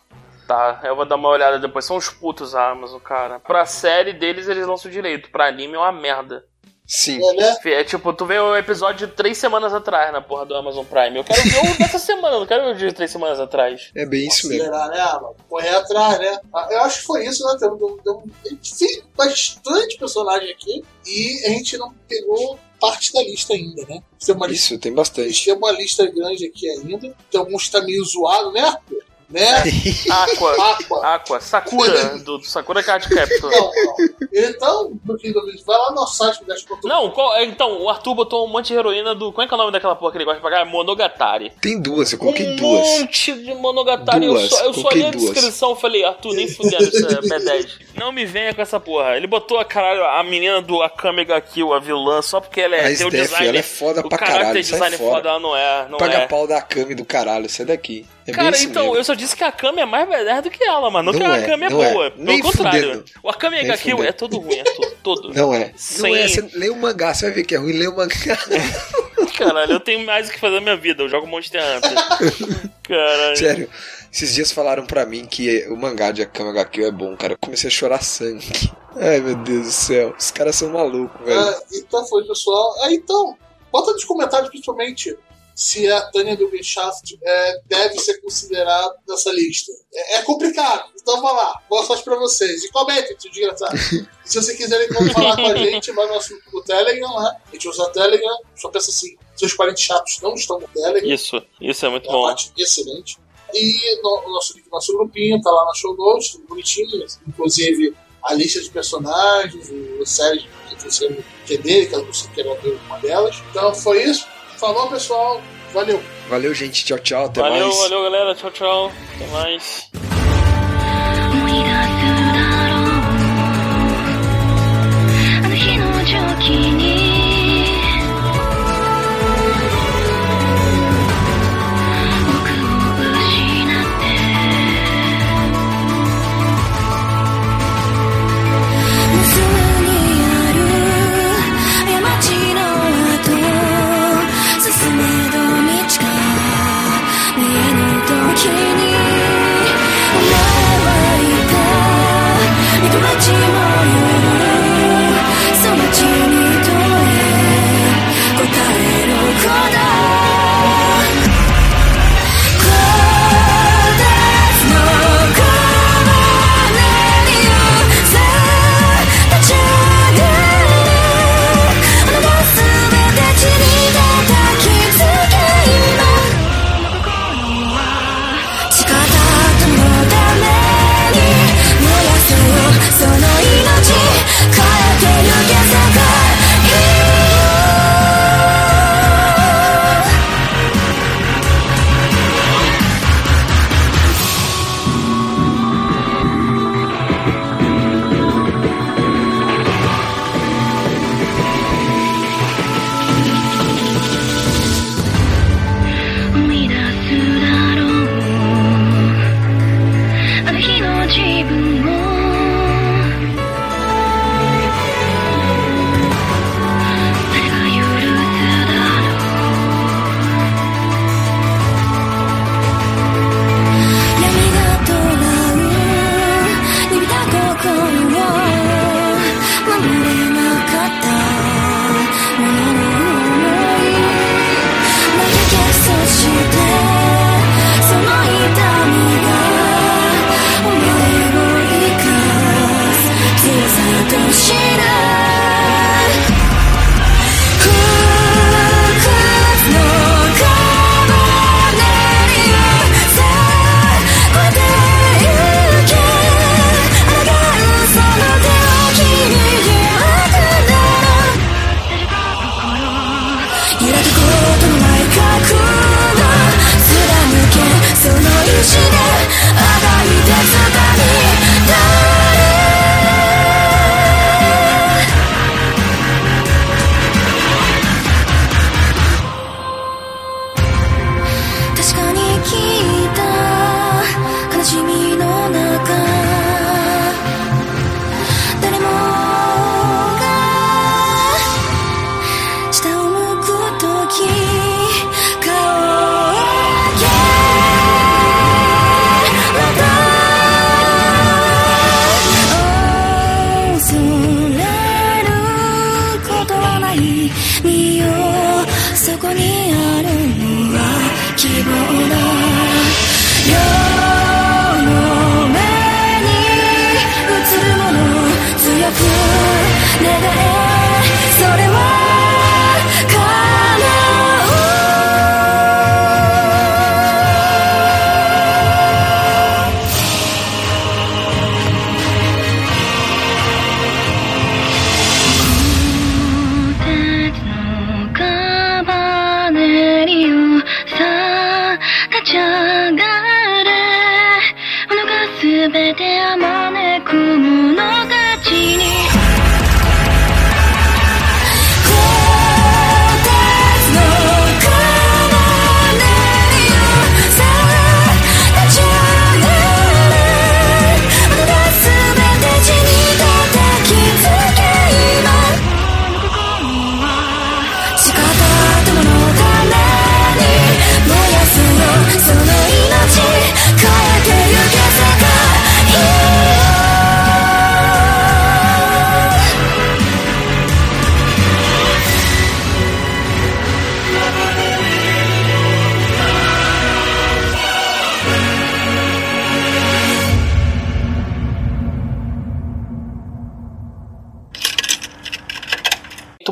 Tá, eu vou dar uma olhada depois. São os putos a Amazon, cara. Pra série deles, eles lançam direito. Pra anime é uma merda. Sim. É, né? É tipo, tu vê o episódio de três semanas atrás na porra do Amazon Prime. Eu quero ver o dessa semana, não quero ver o de três semanas atrás. É bem isso mesmo. Acelerar, né, Amazon? Correr atrás, né? Ah, Eu acho que foi isso, né? Tem, tem, tem, a gente tem bastante personagem aqui e a gente não pegou parte da lista ainda, né? Tem uma lista Isso, tem A bastante. gente tem uma lista grande aqui ainda. Tem alguns que tá meio zoado, né? Arthur? Né? (laughs) Aqua. Aqua. Aqua. Sakura, do, do Sakura Card Captor. Não, não. Então, no fim do vídeo, vai lá no site do Dash.com. Não, qual- então, o Arthur botou um monte de heroína do. Como é que é o nome daquela porra que ele gosta de pagar? Monogatari. Tem duas, eu coloquei um duas. monte de Monogatari. Eu Duas, só, eu só li a duas. descrição e falei, Arthur, nem fudendo isso é B10. Não me venha com essa porra. Ele botou a caralho, a menina do Akame ga Kill, a vilã, só porque ela é, A o Steph, design. ela é foda o pra caralho, sai design fora. foda, ela não é. Não Paga é. pau da Akami do caralho, sai daqui. É Cara, então, mesmo. eu só disse que a Akame é mais B10 do que ela, mano. Não, Não que a é, Akame é, não é. boa. Pelo Nem contrário. fudendo. O Kill fudendo. é todo ruim, é todo. todo. Não é. Não Sem- é. Você lê o mangá, você vai ver que é ruim. Lê o mangá. (laughs) Caralho, eu tenho mais o que fazer na minha vida. Eu jogo Monster Hunter. (laughs) Caralho. Sério. Esses dias falaram pra mim que o mangá de Akame Kill é bom, cara. Eu comecei a chorar sangue. (laughs) Ai, meu Deus do céu. Os caras são malucos, velho. É, então foi, pessoal. É, então, bota nos comentários, principalmente, se a Tânia do Shaft é, deve ser considerada nessa lista. É, é complicado, então vá lá. Boa sorte pra vocês. E comentem, desgraçado. (laughs) e se você quiser como falar com a gente, vai no nosso no Telegram lá. A gente usa o Telegram. Só pensa assim: seus parentes chatos não estão no Telegram. Isso, isso é muito É uma bom. parte excelente. E no, o nosso link do nosso grupinho tá lá na show notes, tudo bonitinho. Inclusive a lista de personagens, o série que você que é dele, que você quer ver uma delas. Então foi isso. Falou, pessoal. Valeu. Valeu, gente. Tchau, tchau. Até Valeu, mais. valeu, galera. Tchau, tchau. Até mais.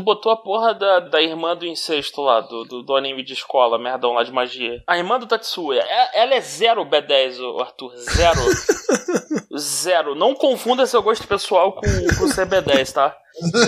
Botou a porra da, da irmã do incesto lá, do, do, do anime de escola, merdão lá de magia. A irmã do Tatsuya, é- ela é zero B10, ô, Arthur. Zero. (laughs) zero. Não confunda seu gosto pessoal com, com ser B10, tá?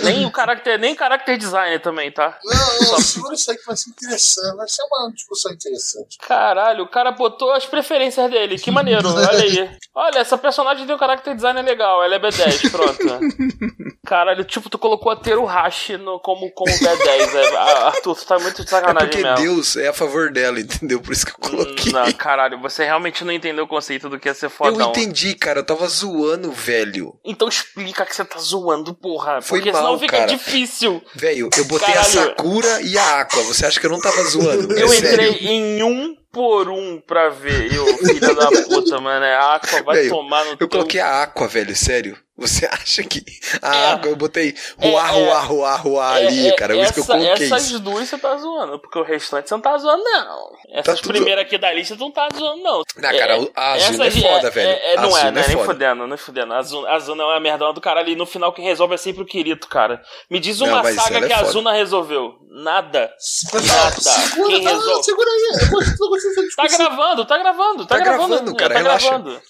Nem o caráter, nem caráter design também, tá? Não, não, segura isso aí que vai ser interessante. Vai ser uma discussão interessante. Caralho, o cara botou as preferências dele. Que maneiro, (laughs) olha aí. Olha, essa personagem tem um character design legal, ela é B10, pronto. (laughs) Caralho, tipo, tu colocou a Teruhashi no, como, como B10. É, Arthur, tu tá muito de É sacanagem porque mesmo. Deus é a favor dela, entendeu? Por isso que eu coloquei. Não, caralho, você realmente não entendeu o conceito do que é ser eu fodão. entendi, cara. Eu tava zoando, velho. Então explica que você tá zoando, porra. Foi porque mal, senão fica cara. difícil. Velho, eu botei a Caralho. Sakura e a Aqua. Você acha que eu não tava zoando? É Eu sério. entrei em um por um pra ver. Eu, filha da puta, mano. É Aqua, vai Velho, tomar no Eu teu coloquei a Aqua, velho, sério. Você (laughs) acha que a É. Aqua, eu botei ruá, É, ruá, é. ruá, ruá É, ali, é, cara. Por isso que eu coloquei essas duas você tá zoando, porque o restante você não tá zoando, não. Essas tudo- primeiras aqui da lista tu não tá zoando, não. Não, cara, a Azuna é foda, velho. É, é, A não é, Azuna não é, é nem fudendo, nem fudendo. A Azuna, a Azuna é uma merdona do caralho e no final quem resolve é sempre o Kirito, cara. Me diz uma Não, saga é que a foda. Azuna resolveu. Nada. Nada. segura, Quem tá, resolve? segura aí. Eu Tá discussão. gravando, tá gravando, tá, Tá gravando, cara, tá relaxa. gravando.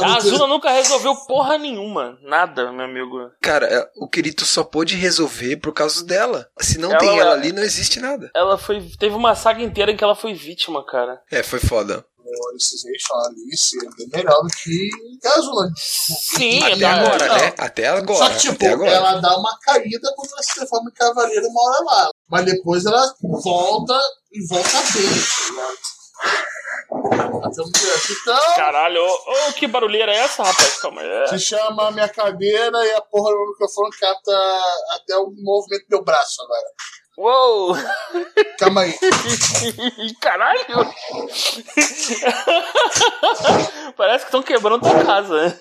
A Azuna nunca resolveu porra nenhuma. Nada, meu amigo. Cara, é, o Kirito só pôde resolver por causa dela. Se não Ela- tem ela ali, não existe nada. Ela foi. Teve uma saga inteira em que ela foi vítima, cara. É, foi foda. O Alicization, a Alice, é bem melhor do que Azula. Sim, Até tá- agora, não. né? Até agora. Só que, tipo, até agora. ela dá uma caída quando ela se transforma em cavaleiro uma hora lá. Mas depois ela volta e volta bem, tá ligado? Até um dia. Então, Caralho, ô, ô, que barulheira é essa, rapaz? Calma aí. É. se chama a minha cadeira e a porra do microfone capta até o movimento do meu braço agora. Uou! Calma aí. (laughs) Caralho! Parece que estão quebrando tua casa.